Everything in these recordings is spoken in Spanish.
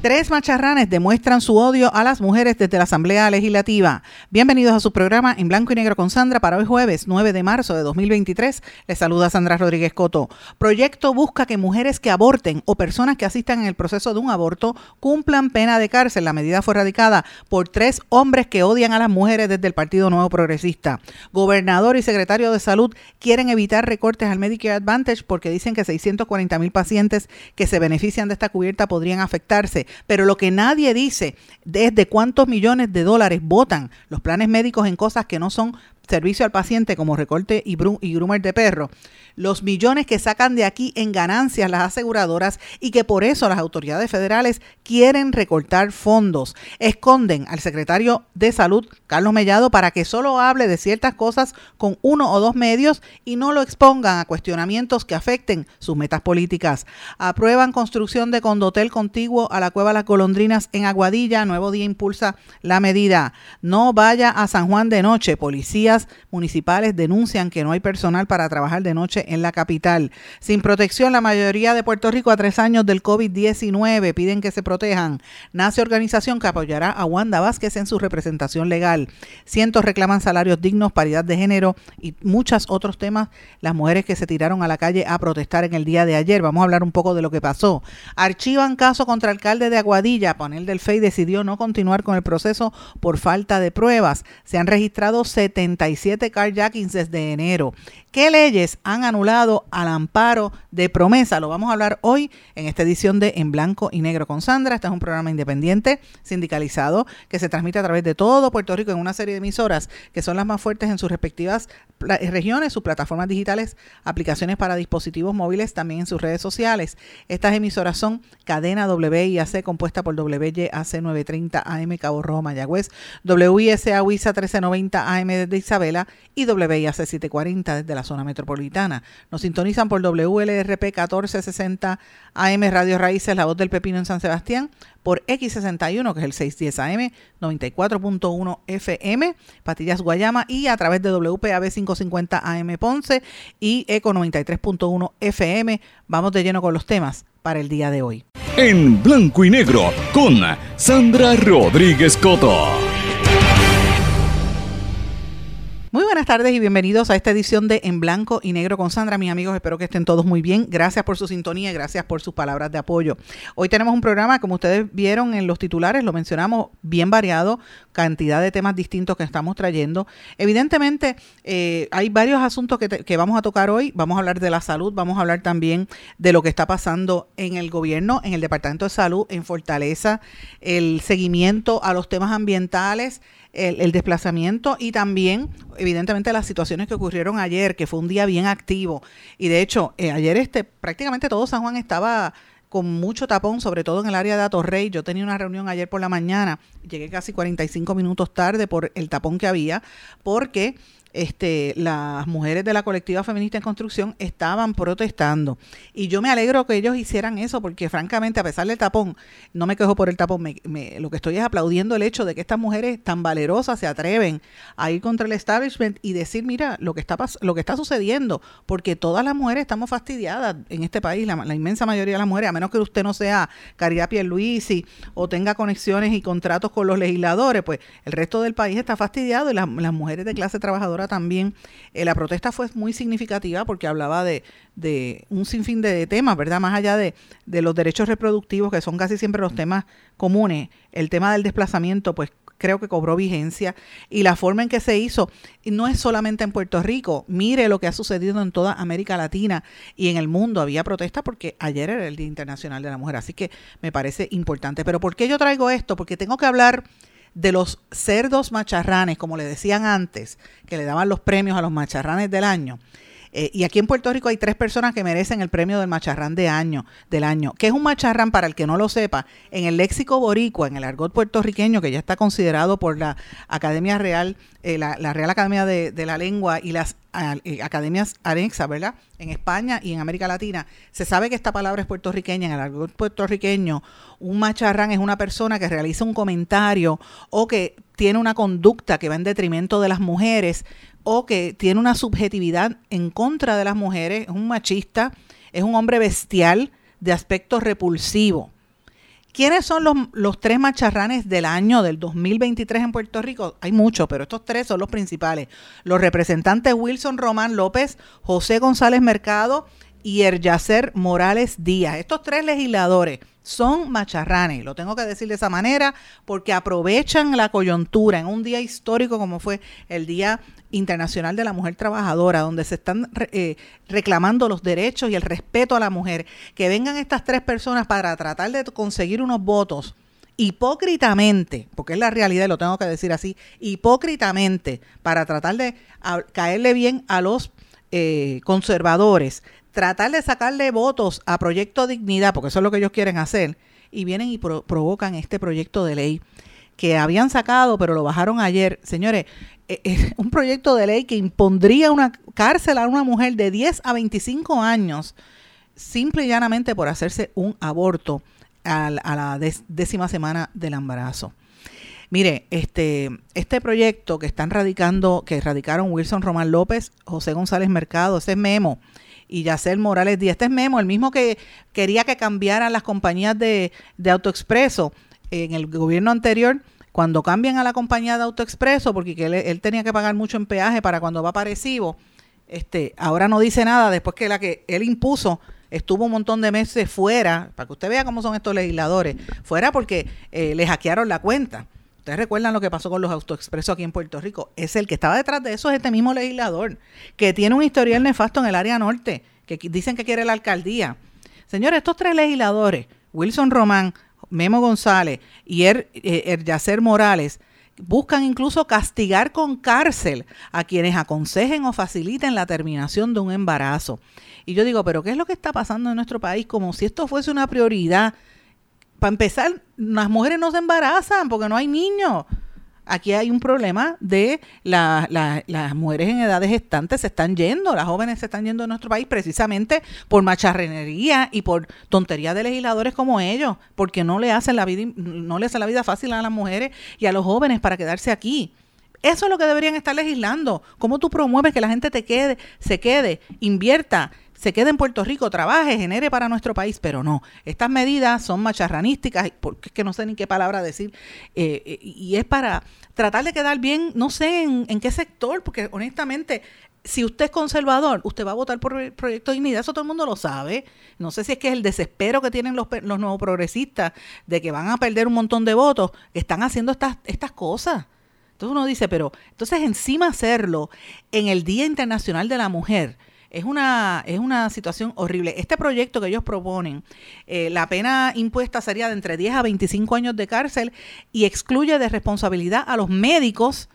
Tres macharranes demuestran su odio a las mujeres desde la Asamblea Legislativa. Bienvenidos a su programa en blanco y negro con Sandra para hoy jueves 9 de marzo de 2023. Les saluda Sandra Rodríguez Coto. Proyecto busca que mujeres que aborten o personas que asistan en el proceso de un aborto cumplan pena de cárcel. La medida fue radicada por tres hombres que odian a las mujeres desde el Partido Nuevo Progresista. Gobernador y secretario de Salud quieren evitar recortes al Medicare Advantage porque dicen que 640 mil pacientes que se benefician de esta cubierta podrían afectarse pero lo que nadie dice es de cuántos millones de dólares votan los planes médicos en cosas que no son servicio al paciente como recorte y, y groomer de perro los millones que sacan de aquí en ganancias las aseguradoras y que por eso las autoridades federales quieren recortar fondos. Esconden al secretario de Salud, Carlos Mellado, para que solo hable de ciertas cosas con uno o dos medios y no lo expongan a cuestionamientos que afecten sus metas políticas. Aprueban construcción de condotel contiguo a la Cueva Las Golondrinas en Aguadilla. Nuevo Día impulsa la medida. No vaya a San Juan de noche. Policías municipales denuncian que no hay personal para trabajar de noche en la capital. Sin protección, la mayoría de Puerto Rico a tres años del COVID-19 piden que se protejan. Nace organización que apoyará a Wanda Vázquez en su representación legal. Cientos reclaman salarios dignos, paridad de género y muchos otros temas. Las mujeres que se tiraron a la calle a protestar en el día de ayer. Vamos a hablar un poco de lo que pasó. Archivan caso contra alcalde de Aguadilla. Panel del FEI decidió no continuar con el proceso por falta de pruebas. Se han registrado 77 carjackings desde enero. ¿Qué leyes han anulado al amparo de promesa? Lo vamos a hablar hoy en esta edición de En Blanco y Negro con Sandra. Este es un programa independiente, sindicalizado, que se transmite a través de todo Puerto Rico en una serie de emisoras que son las más fuertes en sus respectivas regiones, sus plataformas digitales, aplicaciones para dispositivos móviles, también en sus redes sociales. Estas emisoras son Cadena WIAC, compuesta por WYAC 930 AM Cabo Rojo Mayagüez, WISA WISA 1390 AM desde Isabela y WIAC 740 desde la zona metropolitana. Nos sintonizan por WLRP 1460 AM Radio Raíces, La Voz del Pepino en San Sebastián, por X61, que es el 610 AM, 94.1 FM, Patillas Guayama, y a través de WPAB 550 AM Ponce y ECO 93.1 FM. Vamos de lleno con los temas para el día de hoy. En blanco y negro, con Sandra Rodríguez Coto. Muy buenas tardes y bienvenidos a esta edición de En Blanco y Negro con Sandra. Mis amigos, espero que estén todos muy bien. Gracias por su sintonía y gracias por sus palabras de apoyo. Hoy tenemos un programa, como ustedes vieron en los titulares, lo mencionamos, bien variado, cantidad de temas distintos que estamos trayendo. Evidentemente, eh, hay varios asuntos que, que vamos a tocar hoy. Vamos a hablar de la salud, vamos a hablar también de lo que está pasando en el gobierno, en el Departamento de Salud, en Fortaleza, el seguimiento a los temas ambientales el, desplazamiento y también, evidentemente, las situaciones que ocurrieron ayer, que fue un día bien activo. Y de hecho, eh, ayer este, prácticamente todo San Juan estaba con mucho tapón, sobre todo en el área de Atorrey. Yo tenía una reunión ayer por la mañana, llegué casi 45 minutos tarde por el tapón que había, porque este, las mujeres de la colectiva feminista en construcción estaban protestando. Y yo me alegro que ellos hicieran eso, porque francamente, a pesar del tapón, no me quejo por el tapón, me, lo que estoy es aplaudiendo el hecho de que estas mujeres tan valerosas se atreven a ir contra el establishment y decir, mira, lo que está, lo que está sucediendo, porque todas las mujeres estamos fastidiadas en este país, la, inmensa mayoría de las mujeres, a menos que usted no sea Caridad Pierluisi o tenga conexiones y contratos con los legisladores, pues el resto del país está fastidiado y las mujeres de clase trabajadora también. Eh, la protesta fue muy significativa porque hablaba de, un sinfín de temas, ¿verdad? Más allá de, de los derechos reproductivos, que son casi siempre los temas comunes, el tema del desplazamiento, pues creo que cobró vigencia y la forma en que se hizo no es solamente en Puerto Rico, mire lo que ha sucedido en toda América Latina y en el mundo. Había protesta porque ayer era el Día Internacional de la Mujer, así que me parece importante. Pero ¿por qué yo traigo esto? Porque tengo que hablar de los cerdos macharranes, como le decían antes, que le daban los premios a los macharranes del año. Eh, y aquí en Puerto Rico hay tres personas que merecen el premio del macharrán de año, del año. ¿Qué es un macharrán para el que no lo sepa? En el léxico boricua, en el argot puertorriqueño, que ya está considerado por la Academia Real, eh, la, Real Academia de, la Lengua y las eh, academias anexas, ¿verdad? En España y en América Latina, se sabe que esta palabra es puertorriqueña. En el argot puertorriqueño, un macharrán es una persona que realiza un comentario o que tiene una conducta que va en detrimento de las mujeres o que tiene una subjetividad en contra de las mujeres, es un machista, es un hombre bestial de aspecto repulsivo. ¿Quiénes son los, los, tres macharranes del año del 2023 en Puerto Rico? Hay muchos, pero estos tres son los principales. Los representantes Wilson Román López, José González Mercado y Eryacer Morales Díaz. Estos tres legisladores son macharranes, lo tengo que decir de esa manera, porque aprovechan la coyuntura en un día histórico como fue el Día Internacional de la Mujer Trabajadora, donde se están eh, reclamando los derechos y el respeto a la mujer. Que vengan estas tres personas para tratar de conseguir unos votos hipócritamente, porque es la realidad lo tengo que decir así, hipócritamente, para tratar de caerle bien a los eh, conservadores, tratar de sacarle votos a Proyecto Dignidad, porque eso es lo que ellos quieren hacer, y vienen y provocan este proyecto de ley que habían sacado, pero lo bajaron ayer. Señores, e, es un proyecto de ley que impondría una cárcel a una mujer de 10 a 25 años, simple y llanamente por hacerse un aborto a, la décima semana del embarazo. Mire, este, este proyecto que están radicando, que radicaron Wilson Román López, José González Mercado, ese es Memo, y Yacel Morales Díaz. Este es Memo, el mismo que quería que cambiaran las compañías de, de autoexpreso en el gobierno anterior. Cuando cambian a la compañía de autoexpreso, porque él, tenía que pagar mucho en peaje para cuando va para este, ahora no dice nada después que la que él impuso estuvo un montón de meses fuera, para que usted vea cómo son estos legisladores, fuera porque eh, le hackearon la cuenta. Ustedes recuerdan lo que pasó con los autoexpresos aquí en Puerto Rico. Es el que estaba detrás de eso, es este mismo legislador, que tiene un historial nefasto en el área norte, que dicen que quiere la alcaldía. Señores, estos tres legisladores, Wilson Román, Memo González y er, eh, Eryacer Morales, buscan incluso castigar con cárcel a quienes aconsejen o faciliten la terminación de un embarazo. Y yo digo, pero ¿qué es lo que está pasando en nuestro país? Como si esto fuese una prioridad para empezar, las mujeres no se embarazan porque no hay niños. Aquí hay un problema de las mujeres en edades gestantes se están yendo, las jóvenes se están yendo de nuestro país precisamente por macharrenería y por tonterías de legisladores como ellos, porque no le hacen la vida, no le hacen la vida fácil a las mujeres y a los jóvenes para quedarse aquí. Eso es lo que deberían estar legislando. ¿Cómo tú promueves que la gente te quede, se quede, invierta se quede en Puerto Rico, trabaje, genere para nuestro país, pero no. Estas medidas son macharranísticas, porque es que no sé ni qué palabra decir, eh, eh, y es para tratar de quedar bien, no sé en, qué sector, porque honestamente, si usted es conservador, usted va a votar por el proyecto dignidad, eso todo el mundo lo sabe. No sé si es que es el desespero que tienen los, los nuevos progresistas de que van a perder un montón de votos, están haciendo estas, estas cosas. Entonces uno dice, pero entonces encima hacerlo en el Día Internacional de la Mujer, es una, es una situación horrible. Este proyecto que ellos proponen, eh, la pena impuesta sería de entre 10 a 25 años de cárcel y excluye de responsabilidad a los médicos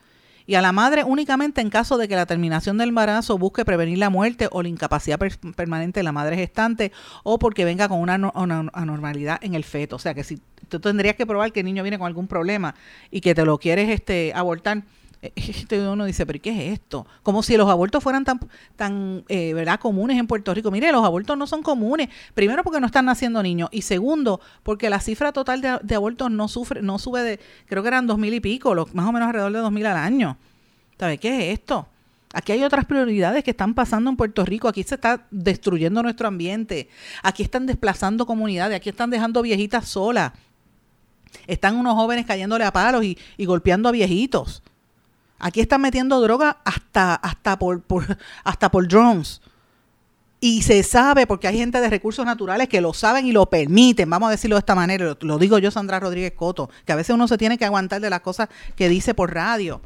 y a la madre únicamente en caso de que la terminación del embarazo busque prevenir la muerte o la incapacidad permanente de la madre gestante o porque venga con una, una, anormalidad en el feto. O sea que si tú tendrías que probar que el niño viene con algún problema y que te lo quieres este, abortar, uno dice, pero ¿qué es esto? Como si los abortos fueran tan, tan eh, ¿verdad? comunes en Puerto Rico. Mire, los abortos no son comunes. Primero porque no están naciendo niños y segundo porque la cifra total de, abortos no sufre, no sube de, creo que eran dos mil y pico, más o menos alrededor de dos mil al año. ¿Sabe qué es esto? Aquí hay otras prioridades que están pasando en Puerto Rico. Aquí se está destruyendo nuestro ambiente. Aquí están desplazando comunidades. Aquí están dejando viejitas solas. Están unos jóvenes cayéndole a palos y, y golpeando a viejitos. Aquí están metiendo droga hasta, hasta, por, hasta por drones. Y se sabe, porque hay gente de recursos naturales que lo saben y lo permiten, vamos a decirlo de esta manera, lo, digo yo, Sandra Rodríguez Coto, que a veces uno se tiene que aguantar de las cosas que dice por radio,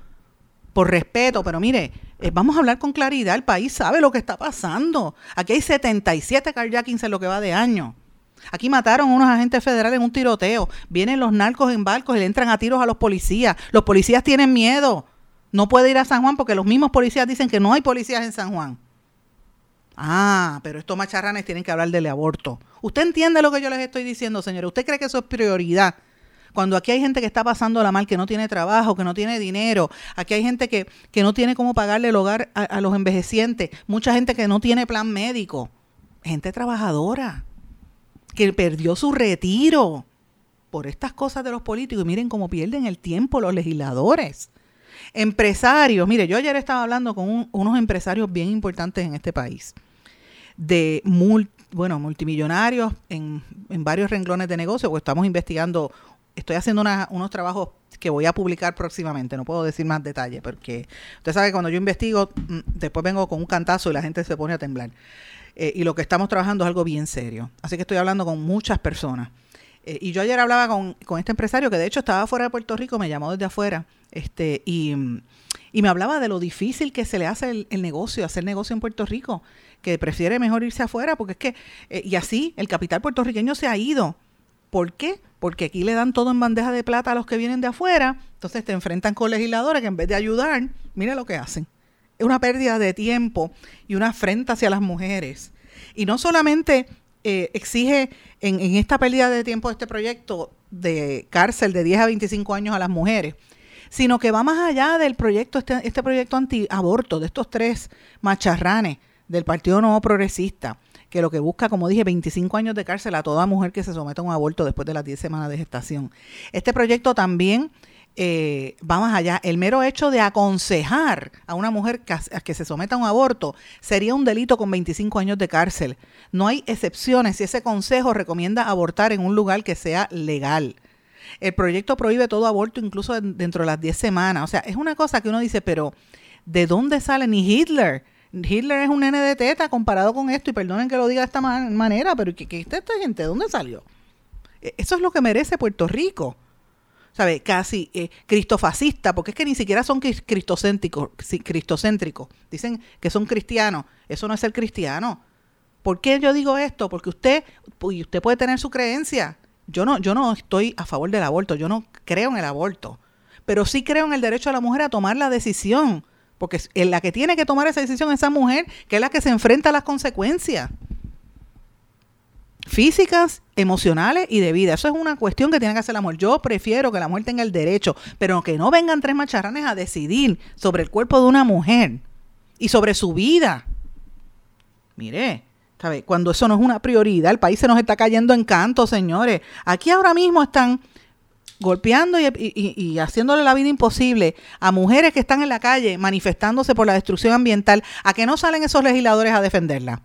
por respeto, pero mire, eh, vamos a hablar con claridad, el país sabe lo que está pasando. Aquí hay 77 carjackings en lo que va de año. Aquí mataron a unos agentes federales en un tiroteo. Vienen los narcos en barcos y le entran a tiros a los policías. Los policías tienen miedo. No puede ir a San Juan porque los mismos policías dicen que no hay policías en San Juan. Ah, pero estos macharranes tienen que hablar del aborto. ¿Usted entiende lo que yo les estoy diciendo, señores? ¿Usted cree que eso es prioridad? Cuando aquí hay gente que está pasando la mal, que no tiene trabajo, que no tiene dinero, aquí hay gente que, que no tiene cómo pagarle el hogar a, a los envejecientes, mucha gente que no tiene plan médico, gente trabajadora, que perdió su retiro por estas cosas de los políticos. Y miren cómo pierden el tiempo los legisladores. Empresarios, mire, yo ayer estaba hablando con unos empresarios bien importantes en este país, de bueno, multimillonarios en, varios renglones de negocio, porque estamos investigando, estoy haciendo unos trabajos que voy a publicar próximamente, no puedo decir más detalles, porque usted sabe que cuando yo investigo, mm, después vengo con un cantazo y la gente se pone a temblar. Eh, y lo que estamos trabajando es algo bien serio. Así que estoy hablando con muchas personas. Eh, y yo ayer hablaba con, con, este empresario que de hecho estaba fuera de Puerto Rico, me llamó desde afuera, este, y, me hablaba de lo difícil que se le hace el, negocio, hacer negocio en Puerto Rico, que prefiere mejor irse afuera, porque es que, eh, y así, el capital puertorriqueño se ha ido. ¿Por qué? Porque aquí le dan todo en bandeja de plata a los que vienen de afuera, entonces te enfrentan con legisladores que en vez de ayudar, mire lo que hacen. Es una pérdida de tiempo y una afrenta hacia las mujeres. Y no solamente eh, exige en, en, esta pérdida de tiempo este proyecto de cárcel de 10 a 25 años a las mujeres, sino que va más allá del proyecto, este, este proyecto anti-aborto, de estos tres macharranes del Partido Nuevo Progresista, que lo que busca, como dije, 25 años de cárcel a toda mujer que se someta a un aborto después de las 10 semanas de gestación. Este proyecto también eh, va más allá. El mero hecho de aconsejar a una mujer que, que, se someta a un aborto sería un delito con 25 años de cárcel. No hay excepciones si ese consejo recomienda abortar en un lugar que sea legal. El proyecto prohíbe todo aborto incluso dentro de las 10 semanas. O sea, es una cosa que uno dice, pero ¿de dónde sale? Ni Hitler. Hitler es un nene de teta comparado con esto, y perdonen que lo diga de esta manera, pero ¿qué, qué esta gente? ¿De dónde salió? E, eso es lo que merece Puerto Rico. ¿Sabe? Casi eh, cristofascista, porque es que ni siquiera son cristocéntricos. Dicen que son cristianos. Eso no es ser cristiano. ¿Por qué yo digo esto? Porque usted, usted puede tener su creencia, yo no, yo no estoy a favor del aborto, yo no creo en el aborto, pero sí creo en el derecho de la mujer a tomar la decisión, porque en la que tiene que tomar esa decisión es esa mujer, que es la que se enfrenta a las consecuencias físicas, emocionales y de vida. Eso es una cuestión que tiene que hacer la mujer. Yo prefiero que la mujer tenga el derecho, pero que no vengan tres macharranes a decidir sobre el cuerpo de una mujer y sobre su vida. Mire, cuando eso no es una prioridad, el país se nos está cayendo en canto, señores. Aquí ahora mismo están golpeando y, haciéndole la vida imposible a mujeres que están en la calle manifestándose por la destrucción ambiental, a que no salen esos legisladores a defenderla.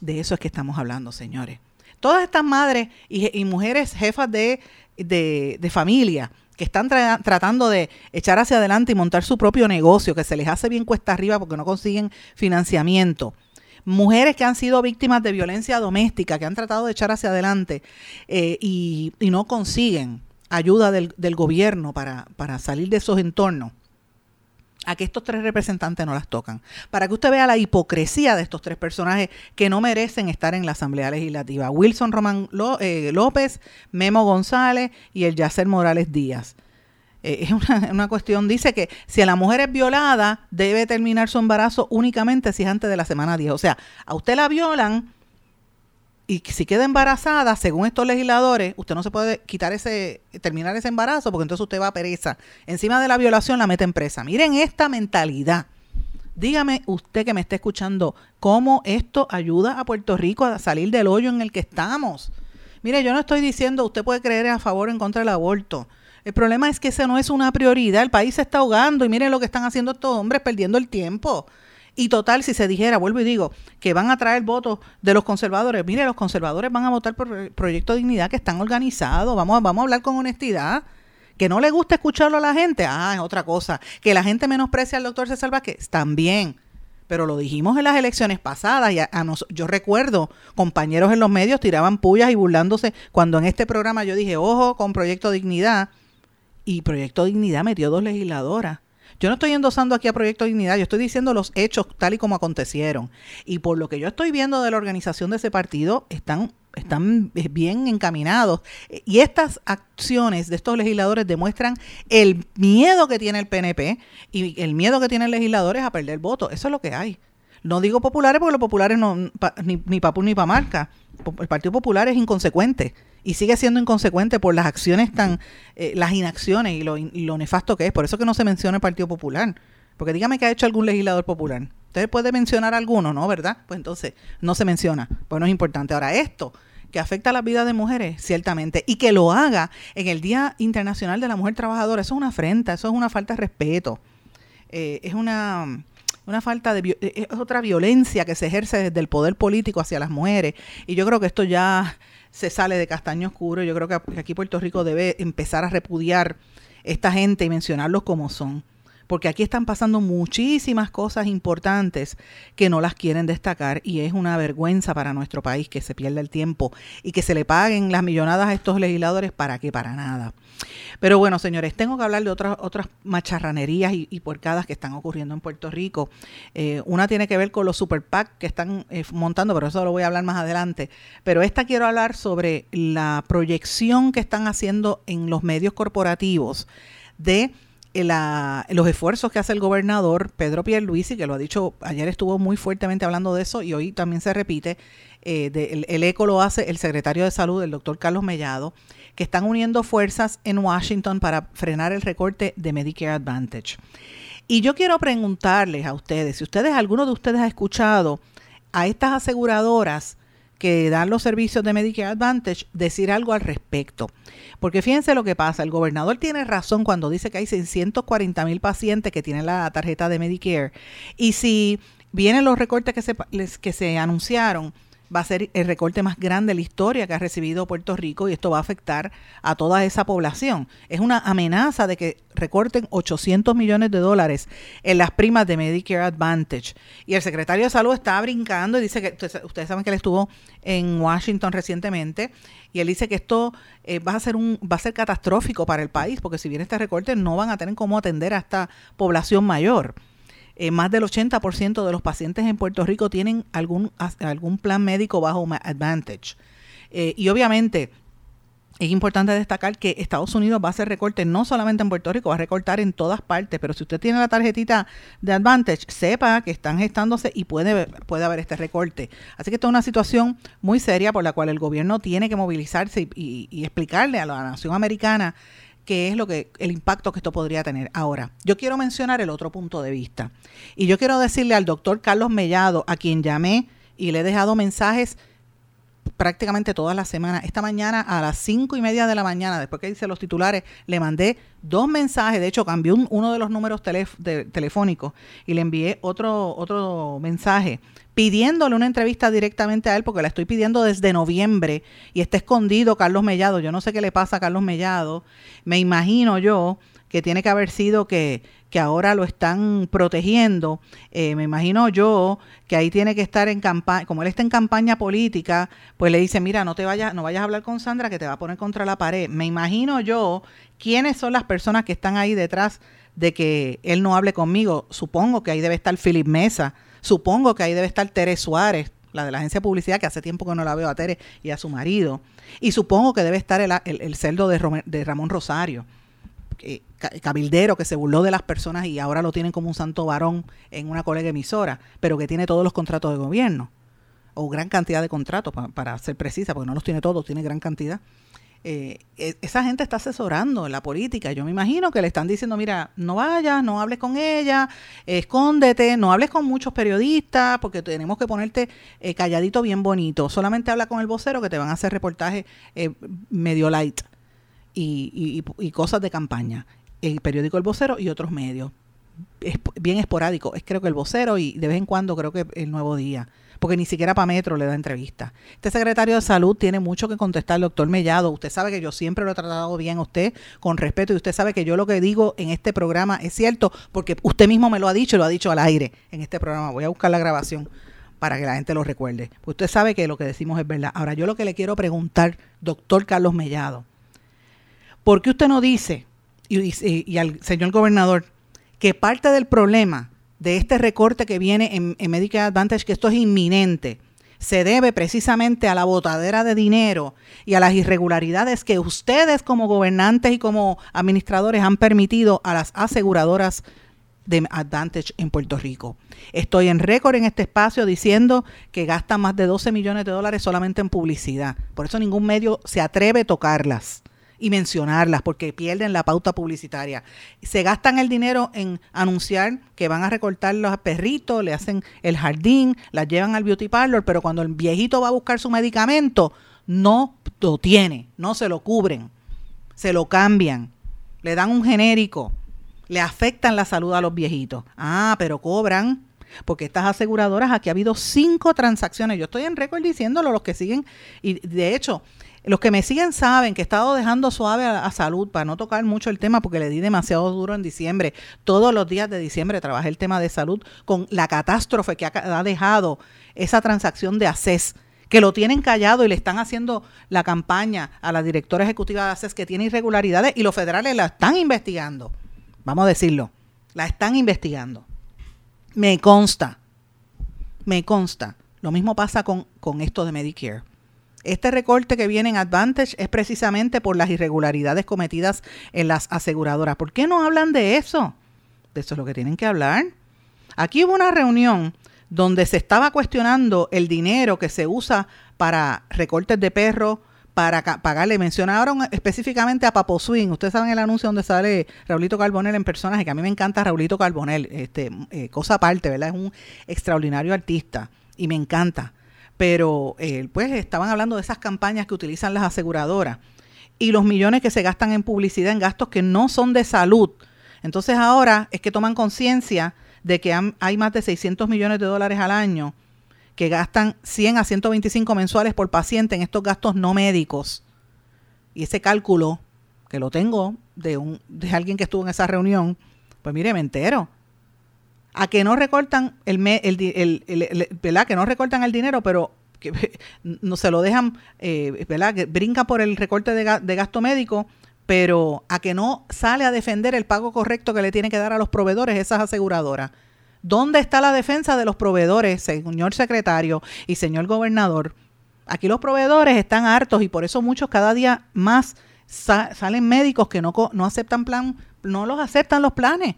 De eso es que estamos hablando, señores. Todas estas madres y, mujeres jefas de, de, familia que están tratando de echar hacia adelante y montar su propio negocio, que se les hace bien cuesta arriba porque no consiguen financiamiento mujeres que han sido víctimas de violencia doméstica, que han tratado de echar hacia adelante eh, y, no consiguen ayuda del, gobierno para, para salir de esos entornos a que estos tres representantes no las tocan. Para que usted vea la hipocresía de estos tres personajes que no merecen estar en la Asamblea Legislativa. Wilson Román eh, López, Memo González y el Yacer Morales Díaz. Eh, es una, cuestión, dice que si la mujer es violada, debe terminar su embarazo únicamente si es antes de la semana 10. O sea, a usted la violan y si queda embarazada, según estos legisladores, usted no se puede quitar ese, terminar ese embarazo porque entonces usted va a pereza. Encima de la violación la mete en presa. Miren esta mentalidad. Dígame usted que me está escuchando, ¿cómo esto ayuda a Puerto Rico a salir del hoyo en el que estamos? Mire, yo no estoy diciendo usted puede creer a favor o en contra del aborto. El problema es que esa no es una prioridad. El país se está ahogando y miren lo que están haciendo estos hombres perdiendo el tiempo. Y total, si se dijera, vuelvo y digo, que van a traer votos de los conservadores, mire, los conservadores van a votar por el Proyecto de Dignidad que están organizados. Vamos, vamos a hablar con honestidad. Que no le gusta escucharlo a la gente, ah, es otra cosa. Que la gente menosprecia al doctor César Vázquez, también. Pero lo dijimos en las elecciones pasadas y a, yo recuerdo compañeros en los medios tiraban pullas y burlándose cuando en este programa yo dije, ojo con Proyecto Dignidad, y Proyecto Dignidad metió dos legisladoras. Yo no estoy endosando aquí a Proyecto Dignidad, yo estoy diciendo los hechos tal y como acontecieron. Y por lo que yo estoy viendo de la organización de ese partido, están, están bien encaminados. Y estas acciones de estos legisladores demuestran el miedo que tiene el PNP y el miedo que tienen legisladores a perder votos. Eso es lo que hay. No digo populares porque los populares no, ni, ni papu ni pa marca. El Partido Popular es inconsecuente y sigue siendo inconsecuente por las acciones tan, eh, las inacciones y lo, nefasto que es. Por eso que no se menciona el Partido Popular. Porque dígame que ha hecho algún legislador popular. Usted puede mencionar alguno, ¿no? ¿Verdad? Pues entonces no se menciona. Pues no es importante. Ahora, esto que afecta a la vida de mujeres, ciertamente, y que lo haga en el Día Internacional de la Mujer Trabajadora, eso es una afrenta, eso es una falta de respeto. Eh, es una, una falta de es otra violencia que se ejerce desde el poder político hacia las mujeres y yo creo que esto ya se sale de castaño oscuro. Yo creo que aquí Puerto Rico debe empezar a repudiar esta gente y mencionarlos como son porque aquí están pasando muchísimas cosas importantes que no las quieren destacar y es una vergüenza para nuestro país que se pierda el tiempo y que se le paguen las millonadas a estos legisladores para qué, para nada. Pero bueno, señores, tengo que hablar de otras otras macharranerías y, y puercadas que están ocurriendo en Puerto Rico. Eh, una tiene que ver con los super PAC que están eh, montando, pero eso lo voy a hablar más adelante. Pero esta quiero hablar sobre la proyección que están haciendo en los medios corporativos de los esfuerzos que hace el gobernador Pedro Pierluisi, que lo ha dicho, ayer estuvo muy fuertemente hablando de eso y hoy también se repite, eh, el, eco lo hace el secretario de salud, el doctor Carlos Mellado, que están uniendo fuerzas en Washington para frenar el recorte de Medicare Advantage. Y yo quiero preguntarles a ustedes, si ustedes, alguno de ustedes ha escuchado a estas aseguradoras que dan los servicios de Medicare Advantage decir algo al respecto. Porque fíjense lo que pasa, el gobernador tiene razón cuando dice que hay 640 mil pacientes que tienen la tarjeta de Medicare. Y si vienen los recortes que se, que se anunciaron, va a ser el recorte más grande de la historia que ha recibido Puerto Rico y esto va a afectar a toda esa población. Es una amenaza de que recorten 800 millones de dólares en las primas de Medicare Advantage. Y el secretario de Salud está brincando y dice que ustedes saben que él estuvo en Washington recientemente y él dice que esto eh, va a ser un va a ser catastrófico para el país porque si viene este recorte no van a tener cómo atender a esta población mayor. Eh, más del 80% de los pacientes en Puerto Rico tienen algún, algún plan médico bajo Advantage. Eh, y obviamente es importante destacar que Estados Unidos va a hacer recortes no solamente en Puerto Rico, va a recortar en todas partes, pero si usted tiene la tarjetita de Advantage, sepa que están gestándose y puede, puede haber este recorte. Así que esta es una situación muy seria por la cual el gobierno tiene que movilizarse y explicarle a la nación americana qué es lo que el impacto que esto podría tener. Ahora, yo quiero mencionar el otro punto de vista. Y yo quiero decirle al doctor Carlos Mellado, a quien llamé y le he dejado mensajes prácticamente toda la semana. Esta mañana a las cinco y media de la mañana, después que hice los titulares, le mandé dos mensajes. De hecho, cambié uno de los números telefónicos y le envié otro, otro mensaje pidiéndole una entrevista directamente a él, porque la estoy pidiendo desde noviembre y está escondido Carlos Mellado. Yo no sé qué le pasa a Carlos Mellado. Me imagino yo que tiene que haber sido que, que ahora lo están protegiendo. Eh, me imagino yo que ahí tiene que estar en campaña, como él está en campaña política, pues le dice, mira, no te vayas, no vayas a hablar con Sandra que te va a poner contra la pared. Me imagino yo quiénes son las personas que están ahí detrás de que él no hable conmigo. Supongo que ahí debe estar Philip Mesa, Supongo que ahí debe estar Tere Suárez, la de la agencia de publicidad, que hace tiempo que no la veo a Tere y a su marido. Y supongo que debe estar el, el, celdo de, de, Ramón Rosario, cabildero que se burló de las personas y ahora lo tienen como un santo varón en una colega emisora, pero que tiene todos los contratos de gobierno, o gran cantidad de contratos, para ser precisa, porque no los tiene todos, tiene gran cantidad. Eh, e, esa gente está asesorando en la política. Yo me imagino que le están diciendo, mira, no vayas, no hables con ella, escóndete, no hables con muchos periodistas, porque tenemos que ponerte eh, calladito bien bonito. Solamente habla con el vocero que te van a hacer reportajes eh, medio light y, y, cosas de campaña. El periódico El Vocero y otros medios. Es bien esporádico. Es creo que el vocero y de vez en cuando creo que el nuevo día porque ni siquiera para Metro le da entrevista. Este secretario de salud tiene mucho que contestar, doctor Mellado. Usted sabe que yo siempre lo he tratado bien a usted, con respeto, y usted sabe que yo lo que digo en este programa es cierto, porque usted mismo me lo ha dicho y lo ha dicho al aire en este programa. Voy a buscar la grabación para que la gente lo recuerde. Usted sabe que lo que decimos es verdad. Ahora, yo lo que le quiero preguntar, doctor Carlos Mellado, ¿por qué usted no dice, y, al señor gobernador, que parte del problema de este recorte que viene en, en Medicare Advantage, que esto es inminente, se debe precisamente a la botadera de dinero y a las irregularidades que ustedes como gobernantes y como administradores han permitido a las aseguradoras de Advantage en Puerto Rico. Estoy en récord en este espacio diciendo que gastan más de 12 millones de dólares solamente en publicidad. Por eso ningún medio se atreve a tocarlas y mencionarlas porque pierden la pauta publicitaria. Se gastan el dinero en anunciar que van a recortar los perritos, le hacen el jardín, las llevan al beauty parlor, pero cuando el viejito va a buscar su medicamento, no lo tiene, no se lo cubren, se lo cambian, le dan un genérico, le afectan la salud a los viejitos. Ah, pero cobran porque estas aseguradoras, aquí ha habido cinco transacciones. Yo estoy en récord diciéndolo, los que siguen, y de hecho, los que me siguen saben que he estado dejando suave a, salud para no tocar mucho el tema porque le di demasiado duro en diciembre. Todos los días de diciembre trabajé el tema de salud con la catástrofe que ha, dejado esa transacción de ACES que lo tienen callado y le están haciendo la campaña a la directora ejecutiva de ACES que tiene irregularidades y los federales la están investigando. Vamos a decirlo, la están investigando. Me consta, me consta. Lo mismo pasa con, con esto de Medicare. Este recorte que viene en Advantage es precisamente por las irregularidades cometidas en las aseguradoras. ¿Por qué no hablan de eso? De eso es lo que tienen que hablar. Aquí hubo una reunión donde se estaba cuestionando el dinero que se usa para recortes de perros, para pagarle. Mencionaron específicamente a Papo Swing. Ustedes saben el anuncio donde sale Raulito Carbonel en personaje, que a mí me encanta Raulito Carbonel. Este, eh, cosa aparte, ¿verdad? Es un extraordinario artista y me encanta pero eh, pues estaban hablando de esas campañas que utilizan las aseguradoras y los millones que se gastan en publicidad en gastos que no son de salud. Entonces ahora es que toman conciencia de que hay más de 600 millones de dólares al año que gastan 100 a 125 mensuales por paciente en estos gastos no médicos. Y ese cálculo, que lo tengo de, un, de alguien que estuvo en esa reunión, pues mire, me entero a que no recortan el, el, el, ¿verdad? que no recortan el dinero, pero que no se lo dejan, eh, ¿verdad? Que brinca por el recorte de, gasto médico, pero a que no sale a defender el pago correcto que le tiene que dar a los proveedores esas aseguradoras. ¿Dónde está la defensa de los proveedores, señor secretario y señor gobernador? Aquí los proveedores están hartos y por eso muchos cada día más salen médicos que no, no aceptan plan, no los aceptan los planes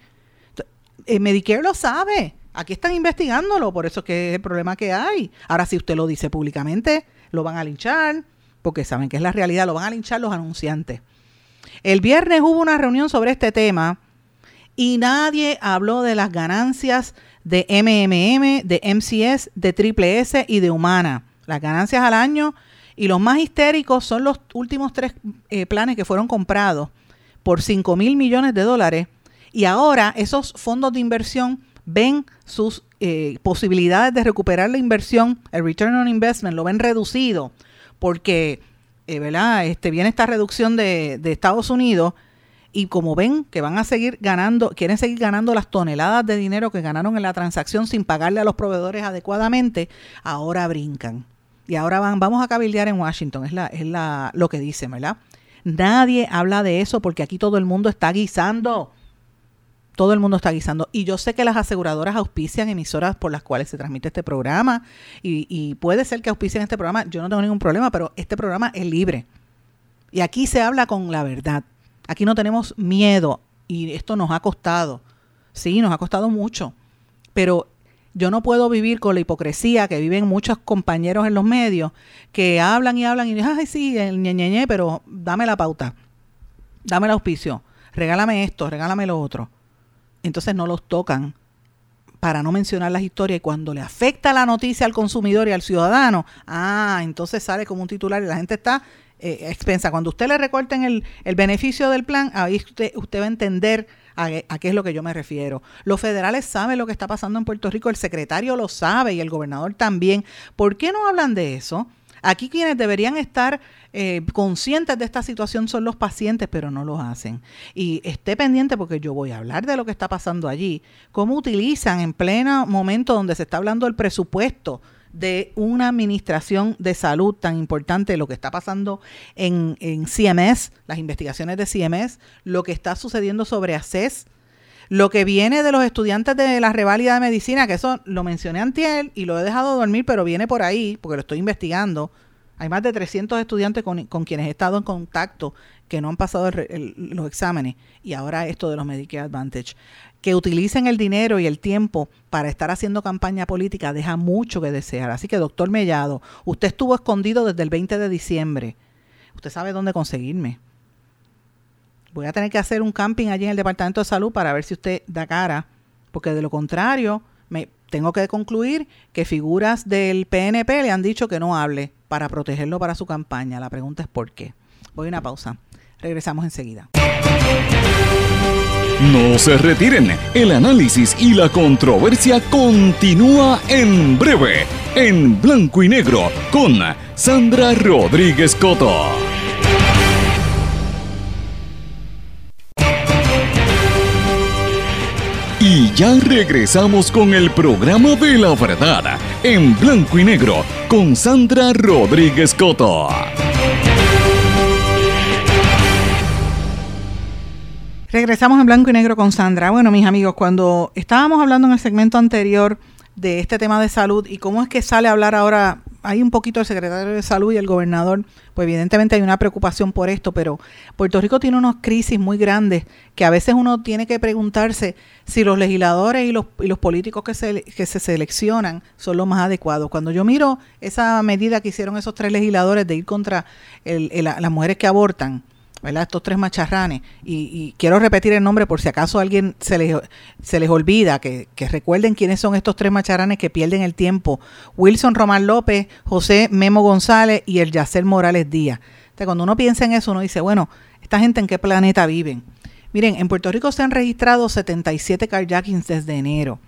eh, Medicare lo sabe. Aquí están investigándolo, por eso es que es el problema que hay. Ahora, si usted lo dice públicamente, lo van a linchar, porque saben que es la realidad, lo van a linchar los anunciantes. El viernes hubo una reunión sobre este tema y nadie habló de las ganancias de MMM, de MCS, de Triple S y de Humana. Las ganancias al año y los más histéricos son los últimos tres eh, planes que fueron comprados por 5 mil millones de dólares y ahora esos fondos de inversión ven sus eh, posibilidades de recuperar la inversión, el return on investment, lo ven reducido, porque eh, ¿verdad? Este, viene esta reducción de, Estados Unidos y como ven que van a seguir ganando, quieren seguir ganando las toneladas de dinero que ganaron en la transacción sin pagarle a los proveedores adecuadamente, ahora brincan. Y ahora van, vamos a cabildear en Washington, es, la, es la, lo que dicen, ¿verdad? Nadie habla de eso porque aquí todo el mundo está guisando todo el mundo está guisando. Y yo sé que las aseguradoras auspician emisoras por las cuales se transmite este programa. Y, puede ser que auspicien este programa. Yo no tengo ningún problema, pero este programa es libre. Y aquí se habla con la verdad. Aquí no tenemos miedo. Y esto nos ha costado. Sí, nos ha costado mucho. Pero yo no puedo vivir con la hipocresía que viven muchos compañeros en los medios que hablan y hablan y dicen, ay, sí, el ñeñeñe, pero dame la pauta. Dame el auspicio. Regálame esto, regálame lo otro entonces no los tocan para no mencionar las historias y cuando le afecta la noticia al consumidor y al ciudadano, ah, entonces sale como un titular y la gente está eh, expensa. Cuando usted le recorten el, el beneficio del plan, ahí usted, usted va a entender a, a, qué es lo que yo me refiero. Los federales saben lo que está pasando en Puerto Rico, el secretario lo sabe y el gobernador también. ¿Por qué no hablan de eso? Aquí quienes deberían estar eh, conscientes de esta situación son los pacientes, pero no lo hacen. Y esté pendiente porque yo voy a hablar de lo que está pasando allí, cómo utilizan en pleno momento donde se está hablando del presupuesto de una administración de salud tan importante, lo que está pasando en, en CMS, las investigaciones de CMS, lo que está sucediendo sobre ACES, lo que viene de los estudiantes de la reválida de medicina, que eso lo mencioné antier y lo he dejado dormir, pero viene por ahí, porque lo estoy investigando. Hay más de 300 estudiantes con, quienes he estado en contacto que no han pasado los exámenes. Y ahora esto de los Medicare Advantage. que utilicen el dinero y el tiempo para estar haciendo campaña política deja mucho que desear. Así que, doctor Mellado, usted estuvo escondido desde el 20 de diciembre. Usted sabe dónde conseguirme. Voy a tener que hacer un camping allí en el Departamento de Salud para ver si usted da cara, porque de lo contrario, me tengo que concluir que figuras del PNP le han dicho que no hable para protegerlo para su campaña. La pregunta es por qué. Voy a una pausa. Regresamos enseguida. No se retiren, el análisis y la controversia continúa en breve, en blanco y negro, con Sandra Rodríguez Coto. Ya regresamos con el programa de la verdad, en blanco y negro, con Sandra Rodríguez Coto. Regresamos en blanco y negro con Sandra. Bueno, mis amigos, cuando estábamos hablando en el segmento anterior de este tema de salud y cómo es que sale a hablar ahora, hay un poquito el secretario de salud y el gobernador, pues evidentemente hay una preocupación por esto, pero Puerto Rico tiene unas crisis muy grandes que a veces uno tiene que preguntarse si los legisladores y los, y los políticos que se, que se seleccionan son los más adecuados. Cuando yo miro esa medida que hicieron esos tres legisladores de ir contra las mujeres que abortan, estos tres macharranes. Y, quiero repetir el nombre por si acaso alguien se les, se les olvida, que, recuerden quiénes son estos tres macharranes que pierden el tiempo. Wilson Román López, José Memo González y el Yacer Morales Díaz. cuando uno piensa en eso, uno dice, bueno, ¿esta gente en qué planeta viven? Miren, en Puerto Rico se han registrado 77 carjackings desde enero.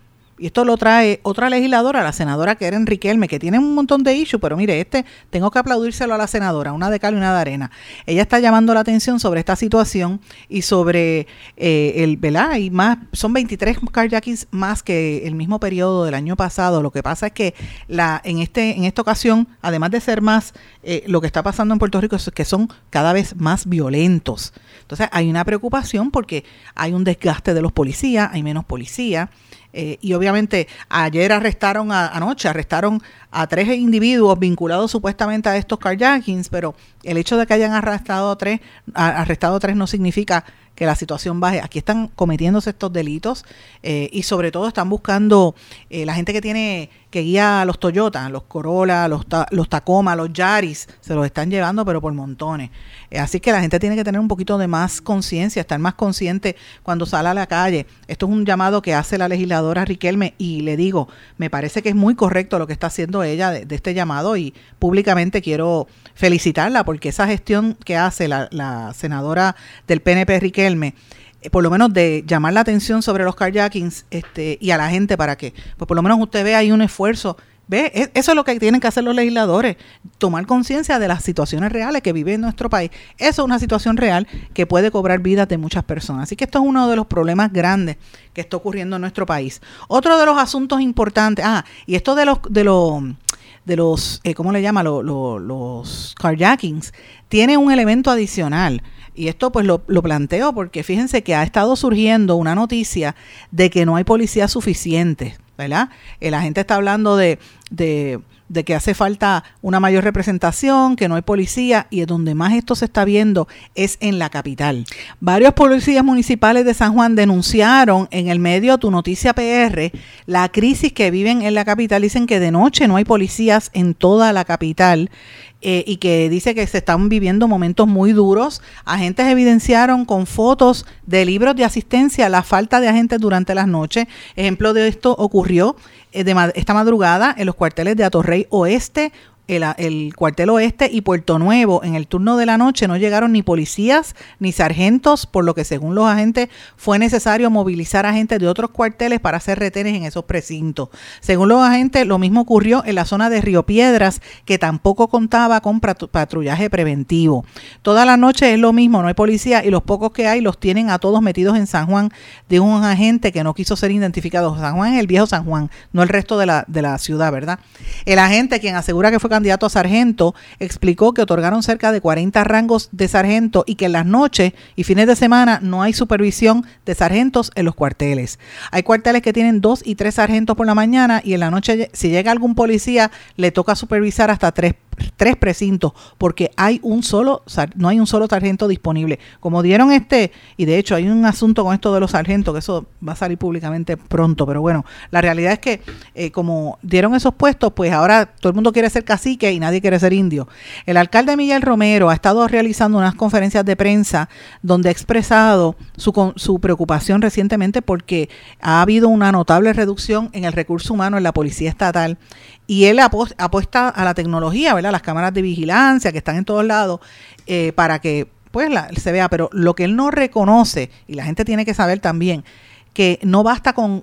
Y esto lo trae otra legisladora, la senadora Keren Riquelme, que tiene un montón de issues, pero mire, este tengo que aplaudírselo a la senadora, una de cal y una de arena. Ella está llamando la atención sobre esta situación y sobre eh, el, ¿verdad? Y más, son 23 carjackings más que el mismo periodo del año pasado. Lo que pasa es que en, este, en esta ocasión, además de ser más, eh, lo que está pasando en Puerto Rico es que son cada vez más violentos. Entonces hay una preocupación porque hay un desgaste de los policías, hay menos policía. Eh, y obviamente ayer arrestaron, anoche arrestaron a tres individuos vinculados supuestamente a estos carjackings, pero el hecho de que hayan arrestado a tres, arrestado a tres no significa que la situación baje. Aquí están cometiéndose estos delitos eh, y sobre todo están buscando eh, la gente que tiene que guía a los Toyota, los Corolla, los, los Tacoma, los Yaris, se los están llevando pero por montones. Eh, así que la gente tiene que tener un poquito de más conciencia, estar más consciente cuando sale a la calle. Esto es un llamado que hace la legisladora Riquelme y le digo, me parece que es muy correcto lo que está haciendo ella de, este llamado y públicamente quiero felicitarla porque esa gestión que hace la, la senadora del PNP Riquelme por lo menos de llamar la atención sobre los carjackings este, y a la gente para que, pues por lo menos usted vea ahí un esfuerzo. Ve, e, eso es lo que tienen que hacer los legisladores, tomar conciencia de las situaciones reales que vive en nuestro país. Eso es una situación real que puede cobrar vidas de muchas personas. Así que esto es uno de los problemas grandes que está ocurriendo en nuestro país. Otro de los asuntos importantes, ah, y esto de los, de los, de los, eh, ¿cómo le llama? Los, los, los carjackings, tiene un elemento adicional. Y esto pues lo, lo, planteo porque fíjense que ha estado surgiendo una noticia de que no hay policía suficiente, ¿verdad? La gente está hablando de, de, de, que hace falta una mayor representación, que no hay policía y es donde más esto se está viendo es en la capital. Varios policías municipales de San Juan denunciaron en el medio Tu Noticia PR la crisis que viven en la capital. Dicen que de noche no hay policías en toda la capital eh, y que dice que se están viviendo momentos muy duros. Agentes evidenciaron con fotos de libros de asistencia la falta de agentes durante las noches. Ejemplo de esto ocurrió eh, esta madrugada en los cuarteles de Atorrey Oeste, el, cuartel oeste y Puerto Nuevo en el turno de la noche no llegaron ni policías ni sargentos, por lo que según los agentes fue necesario movilizar agentes de otros cuarteles para hacer retenes en esos precintos. Según los agentes, lo mismo ocurrió en la zona de Río Piedras, que tampoco contaba con patrullaje preventivo. Toda la noche es lo mismo, no hay policía y los pocos que hay los tienen a todos metidos en San Juan de un agente que no quiso ser identificado. San Juan es el viejo San Juan, no el resto de la, de la ciudad, ¿verdad? El agente, quien asegura que fue candidato a sargento, explicó que otorgaron cerca de 40 rangos de sargento y que en las noches y fines de semana no hay supervisión de sargentos en los cuarteles. Hay cuarteles que tienen dos y tres sargentos por la mañana y en la noche si llega algún policía le toca supervisar hasta tres tres precintos porque hay un solo no hay un solo sargento disponible. Como dieron este y de hecho hay un asunto con esto de los sargentos que eso va a salir públicamente pronto pero bueno la realidad es que eh, como dieron esos puestos pues ahora todo el mundo quiere ser cacique y nadie quiere ser indio. El alcalde Miguel Romero ha estado realizando unas conferencias de prensa donde ha expresado su, su preocupación recientemente porque ha habido una notable reducción en el recurso humano en la policía estatal y él apuesta a la tecnología, Las cámaras de vigilancia que están en todos lados eh, para que pues se vea, pero lo que él no reconoce, y la gente tiene que saber también, que no basta con,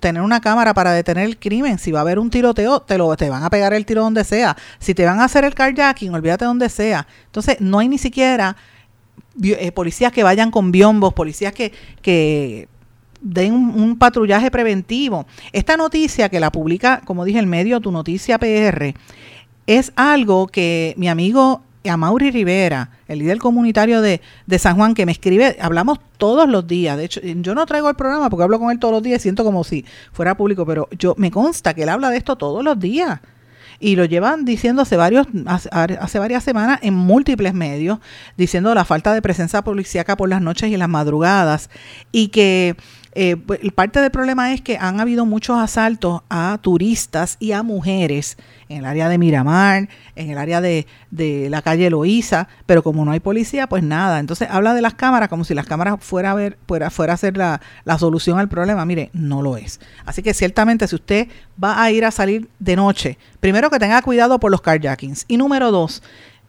tener una cámara para detener el crimen. Si va a haber un tiroteo, te, lo, te van a pegar el tiro donde sea. Si te van a hacer el carjacking, olvídate donde sea. Entonces, no hay ni siquiera eh, policías que vayan con biombos, policías que, que den un, patrullaje preventivo. Esta noticia que la publica, como dije, el medio Tu Noticia PR, es algo que mi amigo Amaury Rivera, el líder comunitario de, de, San Juan, que me escribe, hablamos todos los días. De hecho, yo no traigo el programa porque hablo con él todos los días y siento como si fuera público, pero yo me consta que él habla de esto todos los días. Y lo llevan diciendo hace, varios, hace varias semanas en múltiples medios, diciendo la falta de presencia policíaca por las noches y las madrugadas. Y que eh, pues, parte del problema es que han habido muchos asaltos a turistas y a mujeres en el área de Miramar, en el área de, la calle Loíza, pero como no hay policía, pues nada. Entonces habla de las cámaras como si las cámaras fuera a ver, fuera, fuera a ser la, la solución al problema. Mire, no lo es. Así que ciertamente si usted va a ir a salir de noche, primero que tenga cuidado por los carjackings. Y número dos,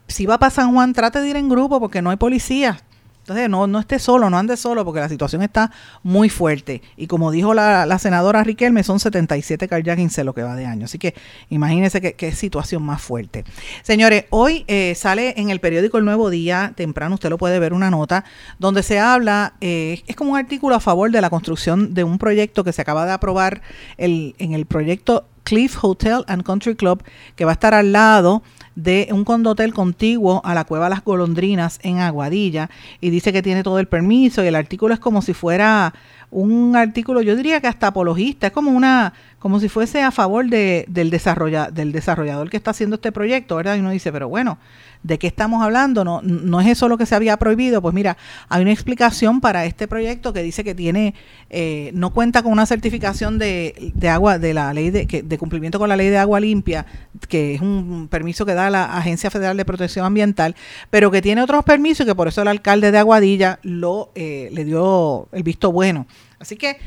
si va para San Juan, trate de ir en grupo porque no hay policía. Entonces, no, no esté solo, no ande solo, porque la situación está muy fuerte. Y como dijo la, senadora Riquelme, son 77 carjackings lo que va de año. Así que imagínense qué, situación más fuerte. Señores, hoy eh, sale en el periódico El Nuevo Día, temprano usted lo puede ver, una nota, donde se habla, eh, es como un artículo a favor de la construcción de un proyecto que se acaba de aprobar el, en el proyecto Cliff Hotel and Country Club, que va a estar al lado de un condotel contiguo a la cueva Las Golondrinas en Aguadilla y dice que tiene todo el permiso y el artículo es como si fuera un artículo, yo diría que hasta apologista, es como una, como si fuese a favor de, del, desarrolla, del desarrollador que está haciendo este proyecto, ¿verdad? Y uno dice, pero bueno, ¿de qué estamos hablando? No, no es eso lo que se había prohibido. Pues mira, hay una explicación para este proyecto que dice que tiene, eh, no cuenta con una certificación de, de agua, de la ley de, que, de cumplimiento con la ley de agua limpia, que es un permiso que da la Agencia Federal de Protección Ambiental, pero que tiene otros permisos y que por eso el alcalde de Aguadilla lo eh, le dio el visto bueno. Así que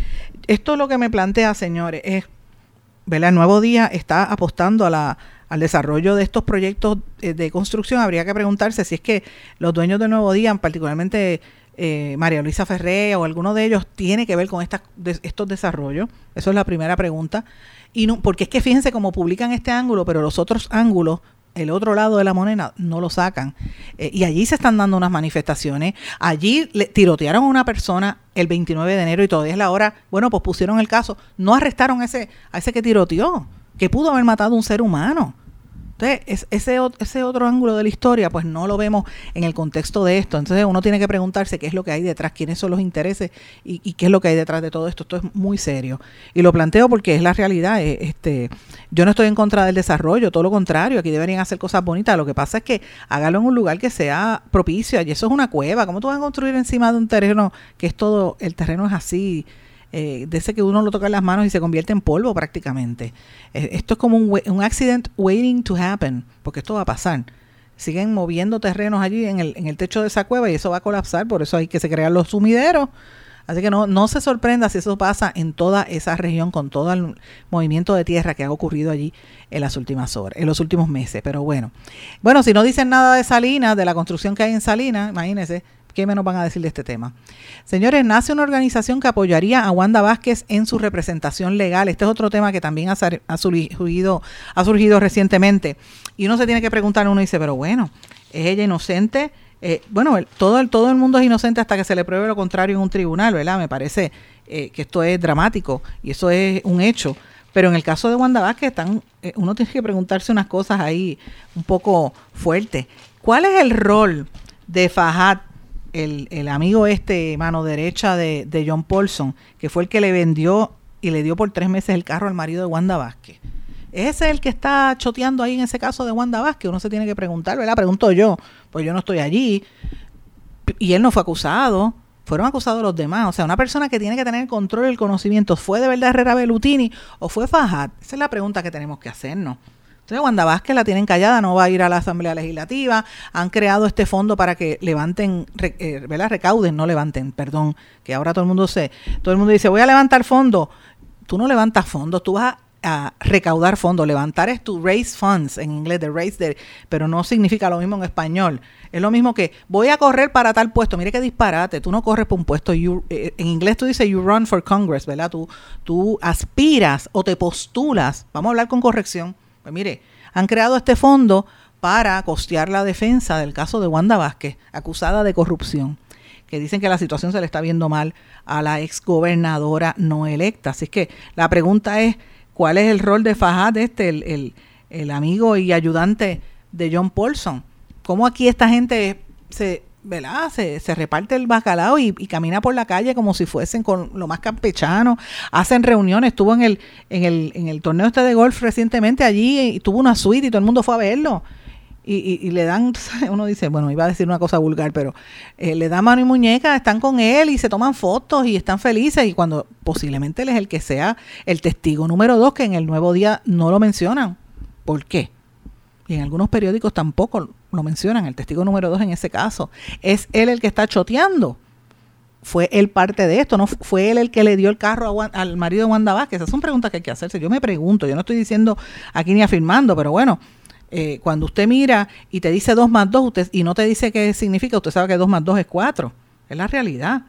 esto es lo que me plantea, señores, es, ¿verdad? El nuevo día está apostando al desarrollo de estos proyectos eh, de construcción. Habría que preguntarse si es que los dueños del nuevo día, particularmente eh, María Luisa Ferré o alguno de ellos, tiene que ver con estas, estos desarrollos. Eso es la primera pregunta. Y no, porque es que fíjense cómo publican este ángulo, pero los otros ángulos el otro lado de la moneda no lo sacan. Eh, y allí se están dando unas manifestaciones. Allí le tirotearon a una persona el 29 de enero y todavía es la hora. Bueno, pues pusieron el caso. No arrestaron a ese, a ese que tiroteó, que pudo haber matado a un ser humano. Entonces, ese, ese otro ángulo de la historia, pues no lo vemos en el contexto de esto. Entonces, uno tiene que preguntarse qué es lo que hay detrás, quiénes son los intereses y, qué es lo que hay detrás de todo esto. Esto es muy serio. Y lo planteo porque es la realidad. Eh, este, yo no estoy en contra del desarrollo, todo lo contrario. Aquí deberían hacer cosas bonitas. Lo que pasa es que hágalo en un lugar que sea propicio. Y eso es una cueva. ¿Cómo tú vas a construir encima de un terreno que es todo, el terreno es así? Eh, que uno lo toca en las manos y se convierte en polvo prácticamente. Eh, esto es como un, un accident waiting to happen, porque esto va a pasar. Siguen moviendo terrenos allí en el, en el techo de esa cueva y eso va a colapsar, por eso hay que se crean los sumideros. Así que no, no se sorprenda si eso pasa en toda esa región con todo el movimiento de tierra que ha ocurrido allí en las últimas horas, en los últimos meses. Pero bueno, bueno, si no dicen nada de Salinas, de la construcción que hay en Salinas, imagínense, ¿Qué menos van a decir de este tema? Señores, nace una organización que apoyaría a Wanda Vázquez en su representación legal. Este es otro tema que también ha, surgido, ha surgido recientemente. Y uno se tiene que preguntar, uno dice, pero bueno, ¿es ella inocente? Eh, bueno, todo, el, todo el mundo es inocente hasta que se le pruebe lo contrario en un tribunal, ¿verdad? Me parece eh, que esto es dramático y eso es un hecho. Pero en el caso de Wanda Vázquez, están, eh, uno tiene que preguntarse unas cosas ahí un poco fuertes. ¿Cuál es el rol de Fajat el, amigo este, mano derecha de, de, John Paulson, que fue el que le vendió y le dio por tres meses el carro al marido de Wanda Vázquez. ¿Es el que está choteando ahí en ese caso de Wanda Vázquez? Uno se tiene que preguntar, ¿verdad? Pregunto yo, pues yo no estoy allí. Y él no fue acusado, fueron acusados los demás. O sea, una persona que tiene que tener control y el conocimiento, ¿fue de verdad Herrera Belutini o fue Fajat? Esa es la pregunta que tenemos que hacernos. Entonces, Wanda Vázquez la tienen callada, no va a ir a la Asamblea Legislativa. Han creado este fondo para que levanten, eh, ¿verdad? Recauden, no levanten, perdón, que ahora todo el mundo se, todo el mundo dice, voy a levantar fondos. Tú no levantas fondos, tú vas a recaudar fondos. Levantar es to raise funds en inglés, de raise, pero no significa lo mismo en español. Es lo mismo que voy a correr para tal puesto. Mire qué disparate. Tú no corres por un puesto. Eh, en inglés tú dices you run for Congress, ¿verdad? Tú, tú aspiras o te postulas. Vamos a hablar con corrección. Pues mire, han creado este fondo para costear la defensa del caso de Wanda Vázquez, acusada de corrupción que dicen que la situación se le está viendo mal a la ex gobernadora no electa. Así que la pregunta es, cuál es el rol de Fajad, este, el, amigo y ayudante de John Paulson. Cómo aquí esta gente se, ¿verdad? Se, reparte el bacalao y, camina por la calle como si fuesen con lo más campechano, hacen reuniones, estuvo en el, en el, en el torneo este de golf recientemente allí y tuvo una suite y todo el mundo fue a verlo y, le dan, uno dice, bueno, iba a decir una cosa vulgar, pero eh, le da mano y muñeca, están con él y se toman fotos y están felices y cuando posiblemente él es el que sea el testigo número dos, que en el nuevo día no lo mencionan. ¿Por qué? Y en algunos periódicos tampoco lo mencionan, el testigo número dos en ese caso. Es él el que está choteando. Fue él parte de esto, no fue él el que le dio el carro al marido de Wanda Vázquez. Esas son preguntas que hay que hacerse. Yo me pregunto, yo no estoy diciendo aquí ni afirmando, pero bueno, eh, cuando usted mira y te dice 2 más 2 usted, y no te dice qué significa, usted sabe que 2 más 2 es 4. Es la realidad.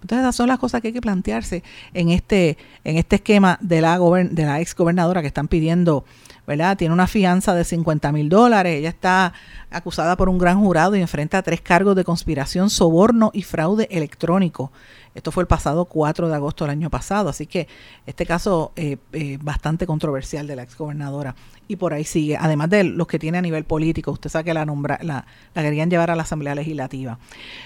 Entonces esas son las cosas que hay que plantearse en este, en este esquema de la, de la ex gobernadora que están pidiendo, ¿verdad? Tiene una fianza de 50 mil dólares, ella está acusada por un gran jurado y enfrenta tres cargos de conspiración, soborno y fraude electrónico. Esto fue el pasado 4 de agosto del año pasado, así que este caso eh, eh, bastante controversial de la exgobernadora y por ahí sigue, además de los que tiene a nivel político, usted sabe que la, nombra, la, querían llevar a la Asamblea Legislativa.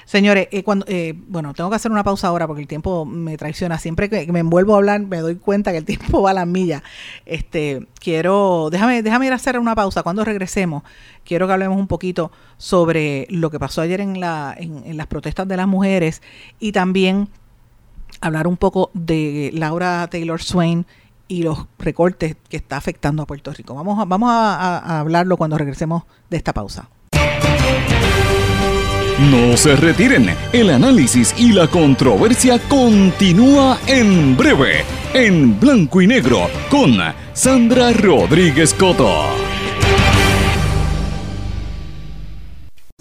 Señores, eh, cuando, eh, bueno, tengo que hacer una pausa ahora porque el tiempo me traiciona. Siempre que me envuelvo a hablar me doy cuenta que el tiempo va a las millas. Este, quiero, déjame, déjame ir a hacer una pausa. Cuando regresemos, quiero que hablemos un poquito sobre lo que pasó ayer en, la, en, en las protestas de las mujeres y también hablar un poco de Laura Taylor Swain y los recortes que está afectando a Puerto Rico. Vamos a, vamos a, hablarlo cuando regresemos de esta pausa. No se retiren, el análisis y la controversia continúa en breve, en blanco y negro, con Sandra Rodríguez Coto.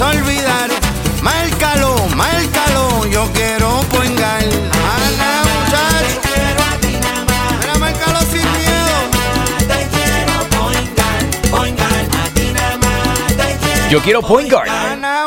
a olvidar. Márcalo, márcalo, yo quiero poingar. Ana, muchacho. Te quiero a ti nada más. Mira, márcalo sin miedo. Te quiero poingar, poingar. A ti nada más Yo quiero poingar.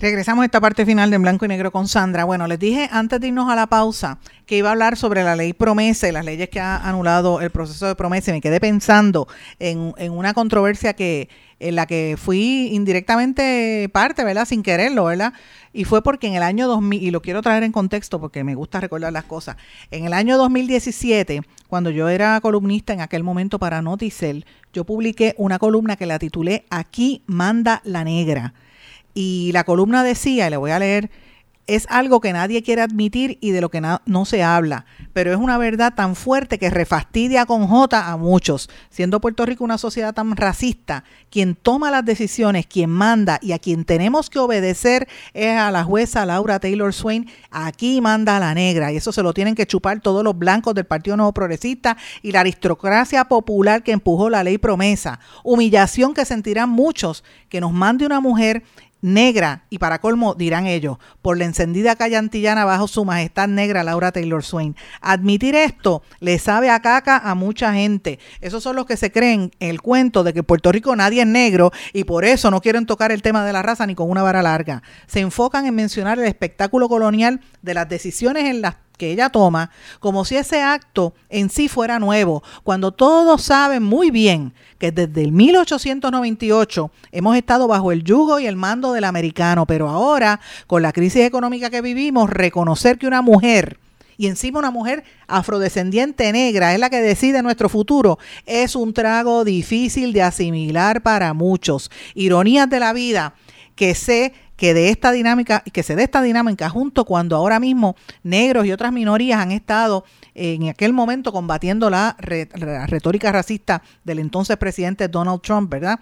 Regresamos a esta parte final de En Blanco y Negro con Sandra. Bueno, les dije antes de irnos a la pausa que iba a hablar sobre la ley promesa y las leyes que ha anulado el proceso de promesa me quedé pensando en, en una controversia que en la que fui indirectamente parte, ¿verdad? Sin quererlo, ¿verdad? Y fue porque en el año 2000, y lo quiero traer en contexto porque me gusta recordar las cosas, en el año 2017, cuando yo era columnista en aquel momento para Noticel, yo publiqué una columna que la titulé Aquí manda la negra. Y la columna decía, y le voy a leer, es algo que nadie quiere admitir y de lo que no se habla, pero es una verdad tan fuerte que refastidia con J a muchos. Siendo Puerto Rico una sociedad tan racista, quien toma las decisiones, quien manda y a quien tenemos que obedecer es a la jueza Laura Taylor Swain. Aquí manda a la negra y eso se lo tienen que chupar todos los blancos del Partido Nuevo Progresista y la aristocracia popular que empujó la ley promesa. Humillación que sentirán muchos que nos mande una mujer negra, y para colmo dirán ellos, por la encendida calle antillana bajo su majestad negra Laura Taylor Swain. Admitir esto le sabe a caca a mucha gente. Esos son los que se creen el cuento de que en Puerto Rico nadie es negro y por eso no quieren tocar el tema de la raza ni con una vara larga. Se enfocan en mencionar el espectáculo colonial de las decisiones en las que ella toma como si ese acto en sí fuera nuevo, cuando todos saben muy bien que desde el 1898 hemos estado bajo el yugo y el mando del americano, pero ahora, con la crisis económica que vivimos, reconocer que una mujer y encima una mujer afrodescendiente negra es la que decide nuestro futuro, es un trago difícil de asimilar para muchos. Ironías de la vida que sé que de esta dinámica, que se dé esta dinámica junto cuando ahora mismo negros y otras minorías han estado en aquel momento combatiendo la, retórica racista del entonces presidente Donald Trump, ¿verdad?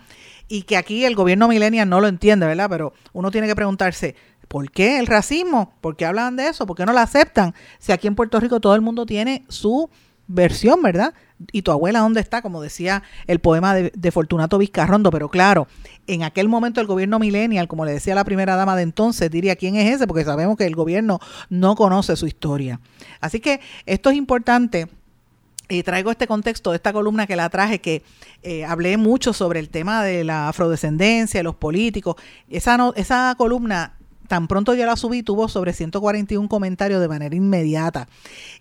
Y que aquí el gobierno millennial no lo entiende, ¿verdad? Pero uno tiene que preguntarse, ¿por qué el racismo? ¿Por qué hablan de eso? ¿Por qué no lo aceptan? Si aquí en Puerto Rico todo el mundo tiene su versión, ¿verdad? ¿Y tu abuela dónde está? Como decía el poema de, Fortunato Vizcarrondo, pero claro, en aquel momento el gobierno millennial, como le decía la primera dama de entonces, diría quién es ese, porque sabemos que el gobierno no conoce su historia. Así que esto es importante. Y traigo este contexto de esta columna que la traje, que eh, hablé mucho sobre el tema de la afrodescendencia, los políticos. Esa, esa columna tan pronto yo la subí, tuvo sobre 141 comentarios de manera inmediata.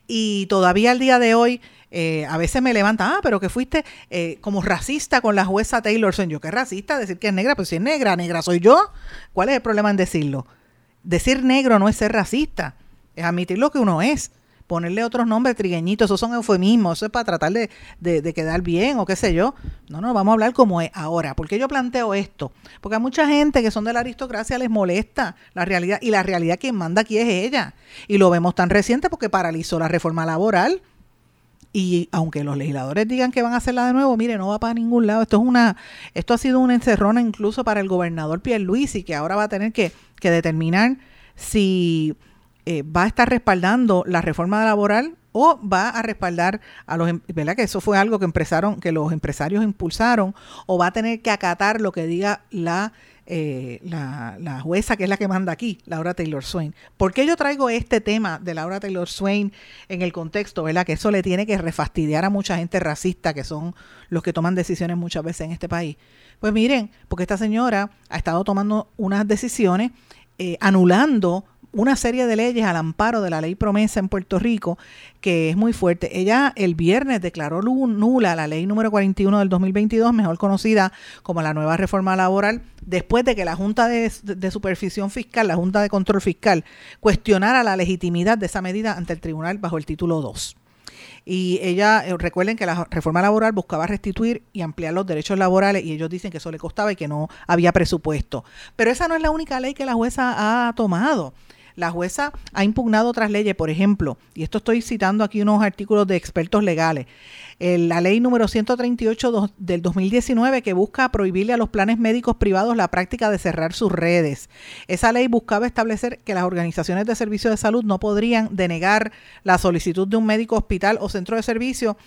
Y todavía al día de hoy, eh, a veces me levanta, ah, pero que fuiste eh, como racista con la jueza Taylor Yo, ¿qué racista? Decir que es negra, pues si es negra, negra soy yo. ¿Cuál es el problema en decirlo? Decir negro no es ser racista, es admitir lo que uno es ponerle otros nombres trigueñitos, esos son eufemismos, eso es para tratar de, de, quedar bien o qué sé yo. No, no, vamos a hablar como es ahora. ¿Por qué yo planteo esto? Porque a mucha gente que son de la aristocracia les molesta la realidad y la realidad quien manda aquí es ella. Y lo vemos tan reciente porque paralizó la reforma laboral. Y aunque los legisladores digan que van a hacerla de nuevo, mire, no va para ningún lado. Esto es una, esto ha sido una encerrona incluso para el gobernador Pierluisi, que ahora va a tener que, que determinar si eh, va a estar respaldando la reforma laboral o va a respaldar a los, em, ¿verdad? Que eso fue algo que empezaron, que los empresarios impulsaron, o va a tener que acatar lo que diga la, eh, la, jueza que es la que manda aquí, Laura Taylor Swain. ¿Por qué yo traigo este tema de Laura Taylor Swain en el contexto, ¿verdad? Que eso le tiene que refastidiar a mucha gente racista, que son los que toman decisiones muchas veces en este país. Pues miren, porque esta señora ha estado tomando unas decisiones eh, anulando una serie de leyes al amparo de la ley promesa en Puerto Rico, que es muy fuerte. Ella el viernes declaró nula la ley número 41 del 2022, mejor conocida como la nueva reforma laboral, después de que la Junta de, Supervisión Fiscal, la Junta de Control Fiscal, cuestionara la legitimidad de esa medida ante el tribunal bajo el título 2 y ella, eh, recuerden que la reforma laboral buscaba restituir y ampliar los derechos laborales y ellos dicen que eso le costaba y que no había presupuesto. Pero esa no es la única ley que la jueza ha tomado. La jueza ha impugnado otras leyes, por ejemplo, y esto estoy citando aquí unos artículos de expertos legales, la ley número 138 del 2019 que busca prohibirle a los planes médicos privados la práctica de cerrar sus redes. Esa ley buscaba establecer que las organizaciones de servicio de salud no podrían denegar la solicitud de un médico hospital o centro de servicio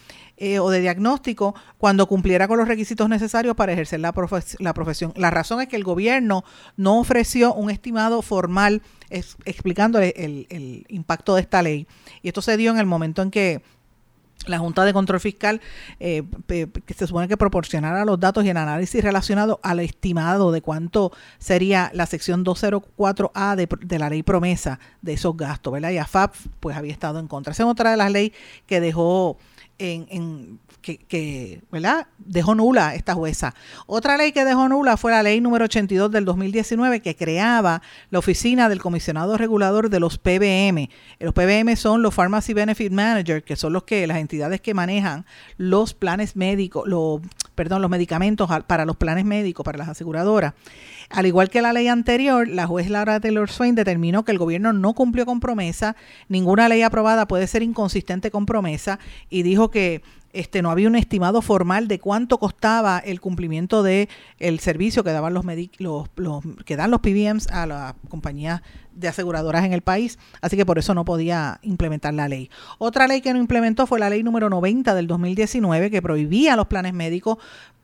eh, o de diagnóstico cuando cumpliera con los requisitos necesarios para ejercer la, profesión. La razón es que el gobierno no ofreció un estimado formal explicando el, el impacto de esta ley. Y esto se dio en el momento en que la Junta de Control Fiscal, eh, que se supone que proporcionara los datos y el análisis relacionado al estimado de cuánto sería la sección 204A de, de la ley promesa de esos gastos, ¿verdad? Y AFAP pues había estado en contra. Esa es otra de las leyes que dejó en, en- que, que, ¿verdad? Dejó nula esta jueza. Otra ley que dejó nula fue la ley número 82 del 2019 que creaba la oficina del comisionado regulador de los PBM. Los PBM son los Pharmacy Benefit Manager, que son los que las entidades que manejan los planes médicos, los perdón, los medicamentos para los planes médicos, para las aseguradoras. Al igual que la ley anterior, la juez Laura Taylor Swain determinó que el gobierno no cumplió con promesa, ninguna ley aprobada puede ser inconsistente con promesa y dijo que este no había un estimado formal de cuánto costaba el cumplimiento de servicio que daban los, que dan los PBMs a las compañías de aseguradoras en el país, así que por eso no podía implementar la ley. Otra ley que no implementó fue la ley número 90 del 2019 que prohibía los planes médicos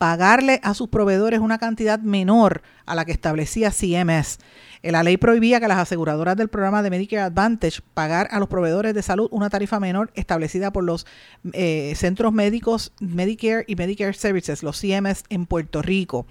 pagarle a sus proveedores una cantidad menor a la que establecía CMS. Eh, La ley prohibía que las aseguradoras del programa de Medicare Advantage pagar a los proveedores de salud una tarifa menor establecida por los eh, centros médicos Medicare y Medicare Services, los CMS en Puerto Rico.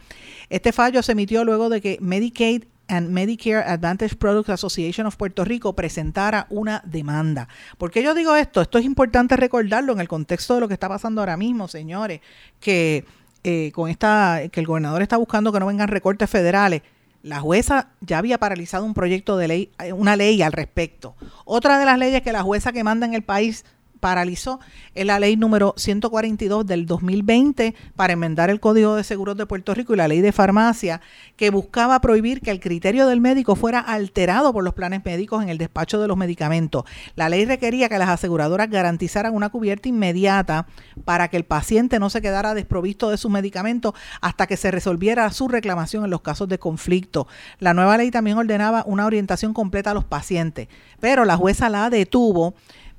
Este fallo se emitió luego de que Medicaid and Medicare Advantage Products Association of Puerto Rico presentara una demanda. ¿Por qué yo digo esto? Esto es importante recordarlo en el contexto de lo que está pasando ahora mismo, señores, que eh, con esta que el gobernador está buscando que no vengan recortes federales. La jueza ya había paralizado un proyecto de ley, eh, una ley al respecto. Otra de las leyes que la jueza que manda en el país paralizó la ley número 142 del 2020 para enmendar el Código de Seguros de Puerto Rico y la ley de farmacia que buscaba prohibir que el criterio del médico fuera alterado por los planes médicos en el despacho de los medicamentos. La ley requería que las aseguradoras garantizaran una cubierta inmediata para que el paciente no se quedara desprovisto de sus medicamentos hasta que se resolviera su reclamación en los casos de conflicto. La nueva ley también ordenaba una orientación completa a los pacientes, pero la jueza la detuvo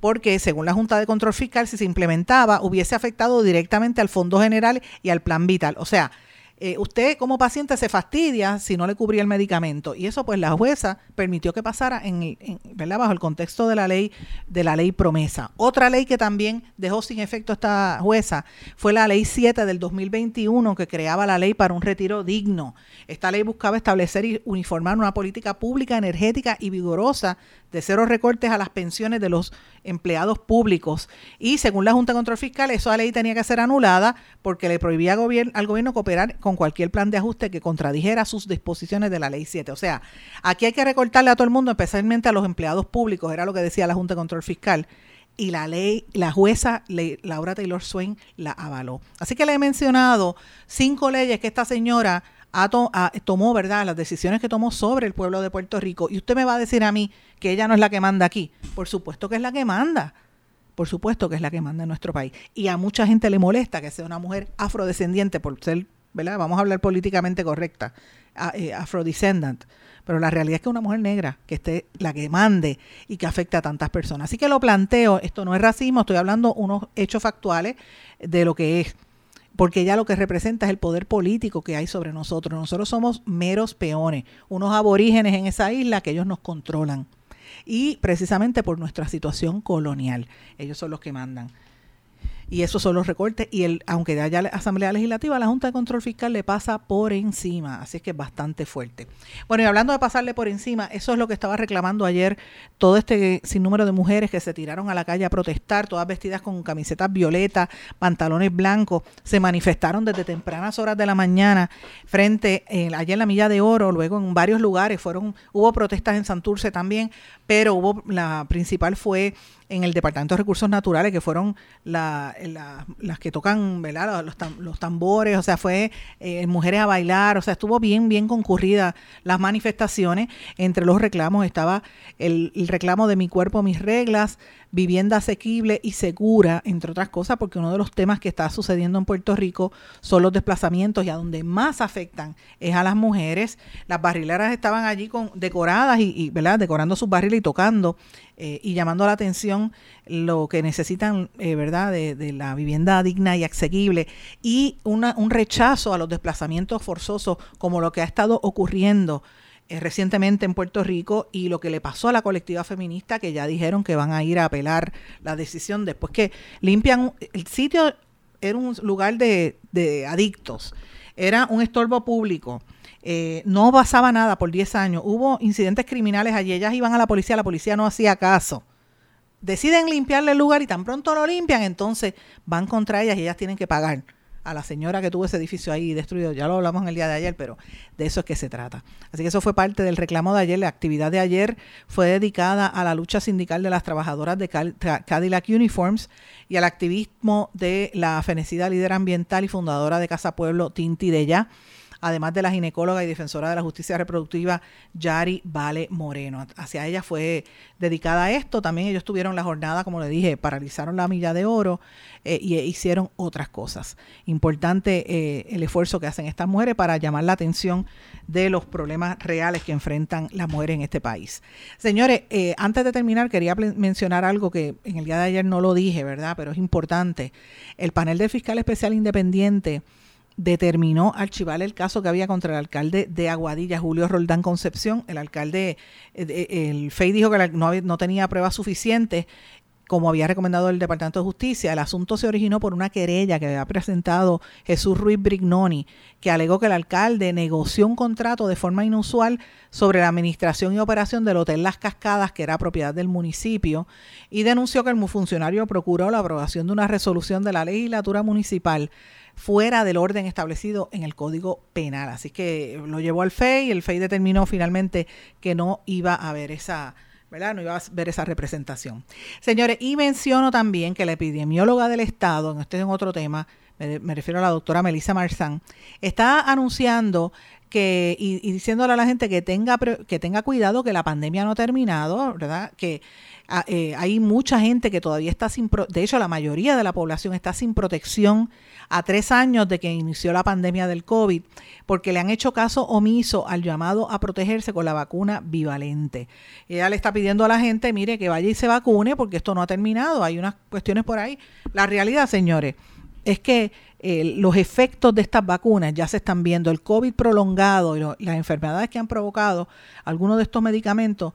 porque según la Junta de Control Fiscal, si se implementaba, hubiese afectado directamente al Fondo General y al Plan Vital. O sea, eh, usted como paciente se fastidia si no le cubría el medicamento y eso pues la jueza permitió que pasara en, en- ¿verdad? bajo el contexto de la ley de la ley promesa. Otra ley que también dejó sin efecto esta jueza fue la ley 7 del 2021 que creaba la ley para un retiro digno. Esta ley buscaba establecer y uniformar una política pública energética y vigorosa de cero recortes a las pensiones de los empleados públicos. Y según la Junta de Control Fiscal, esa ley tenía que ser anulada porque le prohibía al gobierno cooperar con cualquier plan de ajuste que contradijera sus disposiciones de la ley 7. O sea, aquí hay que recortarle a todo el mundo, especialmente a los empleados públicos, era lo que decía la Junta de Control Fiscal. Y la ley, la jueza Laura Taylor Swain la avaló. Así que le he mencionado cinco leyes que esta señora tomó, ¿verdad? Las decisiones que tomó sobre el pueblo de Puerto Rico. Y usted me va a decir a mí que ella no es la que manda aquí. Por supuesto que es la que manda. Por supuesto que es la que manda en nuestro país. Y a mucha gente le molesta que sea una mujer afrodescendiente por ser, ¿verdad? Vamos a hablar políticamente correcta, eh, afrodescendant. Pero la realidad es que una mujer negra que esté la que mande y que afecte a tantas personas. Así que lo planteo, esto no es racismo, estoy hablando unos hechos factuales de lo que es porque ella lo que representa es el poder político que hay sobre nosotros. Nosotros somos meros peones, unos aborígenes en esa isla que ellos nos controlan. Y precisamente por nuestra situación colonial, ellos son los que mandan. Y esos son los recortes. Y el, aunque haya la Asamblea Legislativa, la Junta de Control Fiscal le pasa por encima. Así es que es bastante fuerte. Bueno, y hablando de pasarle por encima, eso es lo que estaba reclamando ayer todo este sinnúmero de mujeres que se tiraron a la calle a protestar, todas vestidas con camisetas violetas, pantalones blancos, se manifestaron desde tempranas horas de la mañana frente eh, allá en la Milla de Oro, luego en varios lugares fueron, hubo protestas en Santurce también, pero hubo la principal fue en el Departamento de Recursos Naturales, que fueron la- la- las que tocan. Los, tam- los tambores, o sea, fue eh, mujeres a bailar, o sea, estuvo bien, bien concurrida las manifestaciones. Entre los reclamos estaba el reclamo de mi cuerpo, mis reglas, vivienda asequible y segura, entre otras cosas, porque uno de los temas que está sucediendo en Puerto Rico son los desplazamientos y a donde más afectan es a las mujeres. Las barrileras estaban allí con decoradas y, ¿verdad? decorando sus barriles y tocando eh, y llamando la atención lo que necesitan, eh, ¿verdad?, de, de la vivienda digna y asequible y una, un rechazo a los desplazamientos forzosos como lo que ha estado ocurriendo eh, recientemente en Puerto Rico y lo que le pasó a la colectiva feminista que ya dijeron que van a ir a apelar la decisión después que limpian el sitio era un lugar de, de adictos, era un estorbo público. Eh, no pasaba nada por 10 años. Hubo incidentes criminales allí. Ellas iban a la policía, la policía no hacía caso. Deciden limpiarle el lugar y tan pronto lo limpian, entonces van contra ellas y ellas tienen que pagar a la señora que tuvo ese edificio ahí destruido. Ya lo hablamos en el día de ayer, pero de eso es que se trata. Así que eso fue parte del reclamo de ayer. La actividad de ayer fue dedicada a la lucha sindical de las trabajadoras de Cadillac Uniforms y al activismo de la fenecida líder ambiental y fundadora de Casa Pueblo, Tinti de Ya además de la ginecóloga y defensora de la justicia reproductiva Yari Vale Moreno. Hacia ella fue dedicada esto. También ellos tuvieron la jornada, como le dije, paralizaron la milla de oro eh, y hicieron otras cosas. Importante eh, el esfuerzo que hacen estas mujeres para llamar la atención de los problemas reales que enfrentan las mujeres en este país. Señores, eh, antes de terminar, quería mencionar algo que en el día de ayer no lo dije, ¿verdad? Pero es importante. El panel del fiscal especial independiente determinó archivar el caso que había contra el alcalde de Aguadilla, Julio Roldán Concepción. El alcalde, eh, el FEI dijo que no, tenía pruebas suficientes como había recomendado el Departamento de Justicia, el asunto se originó por una querella que había presentado Jesús Ruiz Brignoni, que alegó que el alcalde negoció un contrato de forma inusual sobre la administración y operación del Hotel Las Cascadas, que era propiedad del municipio, y denunció que el funcionario procuró la aprobación de una resolución de la legislatura municipal fuera del orden establecido en el Código Penal. Así que lo llevó al FEI y el FEI determinó finalmente que no iba a haber esa... ¿verdad? No iba a ver esa representación. Señores, y menciono también que la epidemióloga del Estado, este es otro tema, me, refiero a la doctora Melissa Marzán, está anunciando que, y, diciéndole a la gente que tenga, que tenga cuidado, que la pandemia no ha terminado, ¿verdad? Que eh, hay mucha gente que todavía está sin, de hecho la mayoría de la población está sin protección a tres años de que inició la pandemia del COVID, porque le han hecho caso omiso al llamado a protegerse con la vacuna bivalente. Ella le está pidiendo a la gente, mire, que vaya y se vacune, porque esto no ha terminado, hay unas cuestiones por ahí. La realidad, señores, es que eh, los efectos de estas vacunas ya se están viendo, el COVID prolongado y las enfermedades que han provocado algunos de estos medicamentos,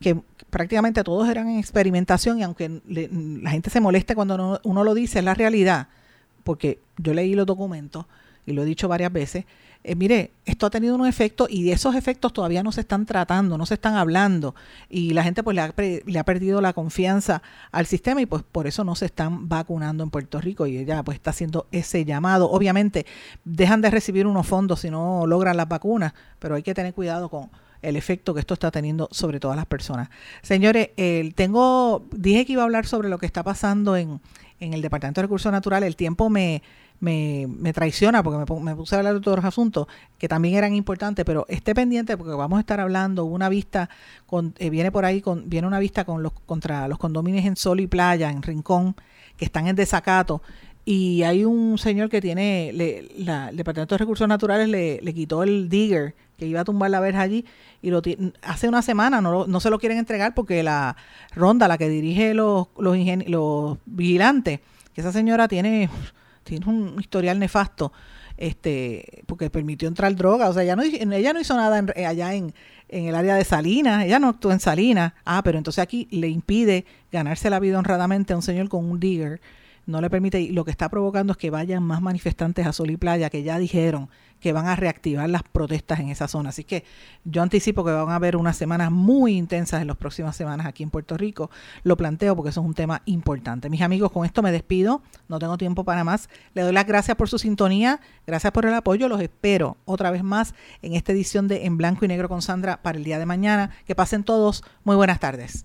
que prácticamente todos eran en experimentación y aunque la gente se moleste cuando uno, lo dice, es la realidad, porque yo leí los documentos y lo he dicho varias veces, eh, mire, esto ha tenido un efecto y esos efectos todavía no se están tratando, no se están hablando y la gente pues le ha, le ha, perdido la confianza al sistema y pues por eso no se están vacunando en Puerto Rico y ella pues está haciendo ese llamado. Obviamente dejan de recibir unos fondos si no logran las vacunas, pero hay que tener cuidado con, el efecto que esto está teniendo sobre todas las personas. Señores, tengo, dije que iba a hablar sobre lo que está pasando en, el Departamento de Recursos Naturales. El tiempo me, me, traiciona porque me, puse a hablar de otros asuntos que también eran importantes, pero esté pendiente porque vamos a estar hablando una vista, con, eh, viene por ahí, con, viene una vista con los, contra los condominios en Sol y Playa, en Rincón, que están en desacato y hay un señor que tiene, la, el Departamento de Recursos Naturales le, le, quitó el digger que iba a tumbar la verja allí y lo hace una semana no, se lo quieren entregar porque la ronda, la que dirige los, vigilantes, que esa señora tiene, tiene un historial nefasto, este porque permitió entrar droga, o sea, ella no, hizo nada allá en, en el área de Salinas, ella no actuó en Salinas, ah, pero entonces aquí le impide ganarse la vida honradamente a un señor con un digger. No le permite, y lo que está provocando es que vayan más manifestantes a Sol y Playa, que ya dijeron que van a reactivar las protestas en esa zona. Así que yo anticipo que van a haber unas semanas muy intensas en las próximas semanas aquí en Puerto Rico. Lo planteo porque eso es un tema importante. Mis amigos, con esto me despido. No tengo tiempo para más. Le doy las gracias por su sintonía. Gracias por el apoyo. Los espero otra vez más en esta edición de En Blanco y Negro con Sandra para el día de mañana. Que pasen todos. Muy buenas tardes.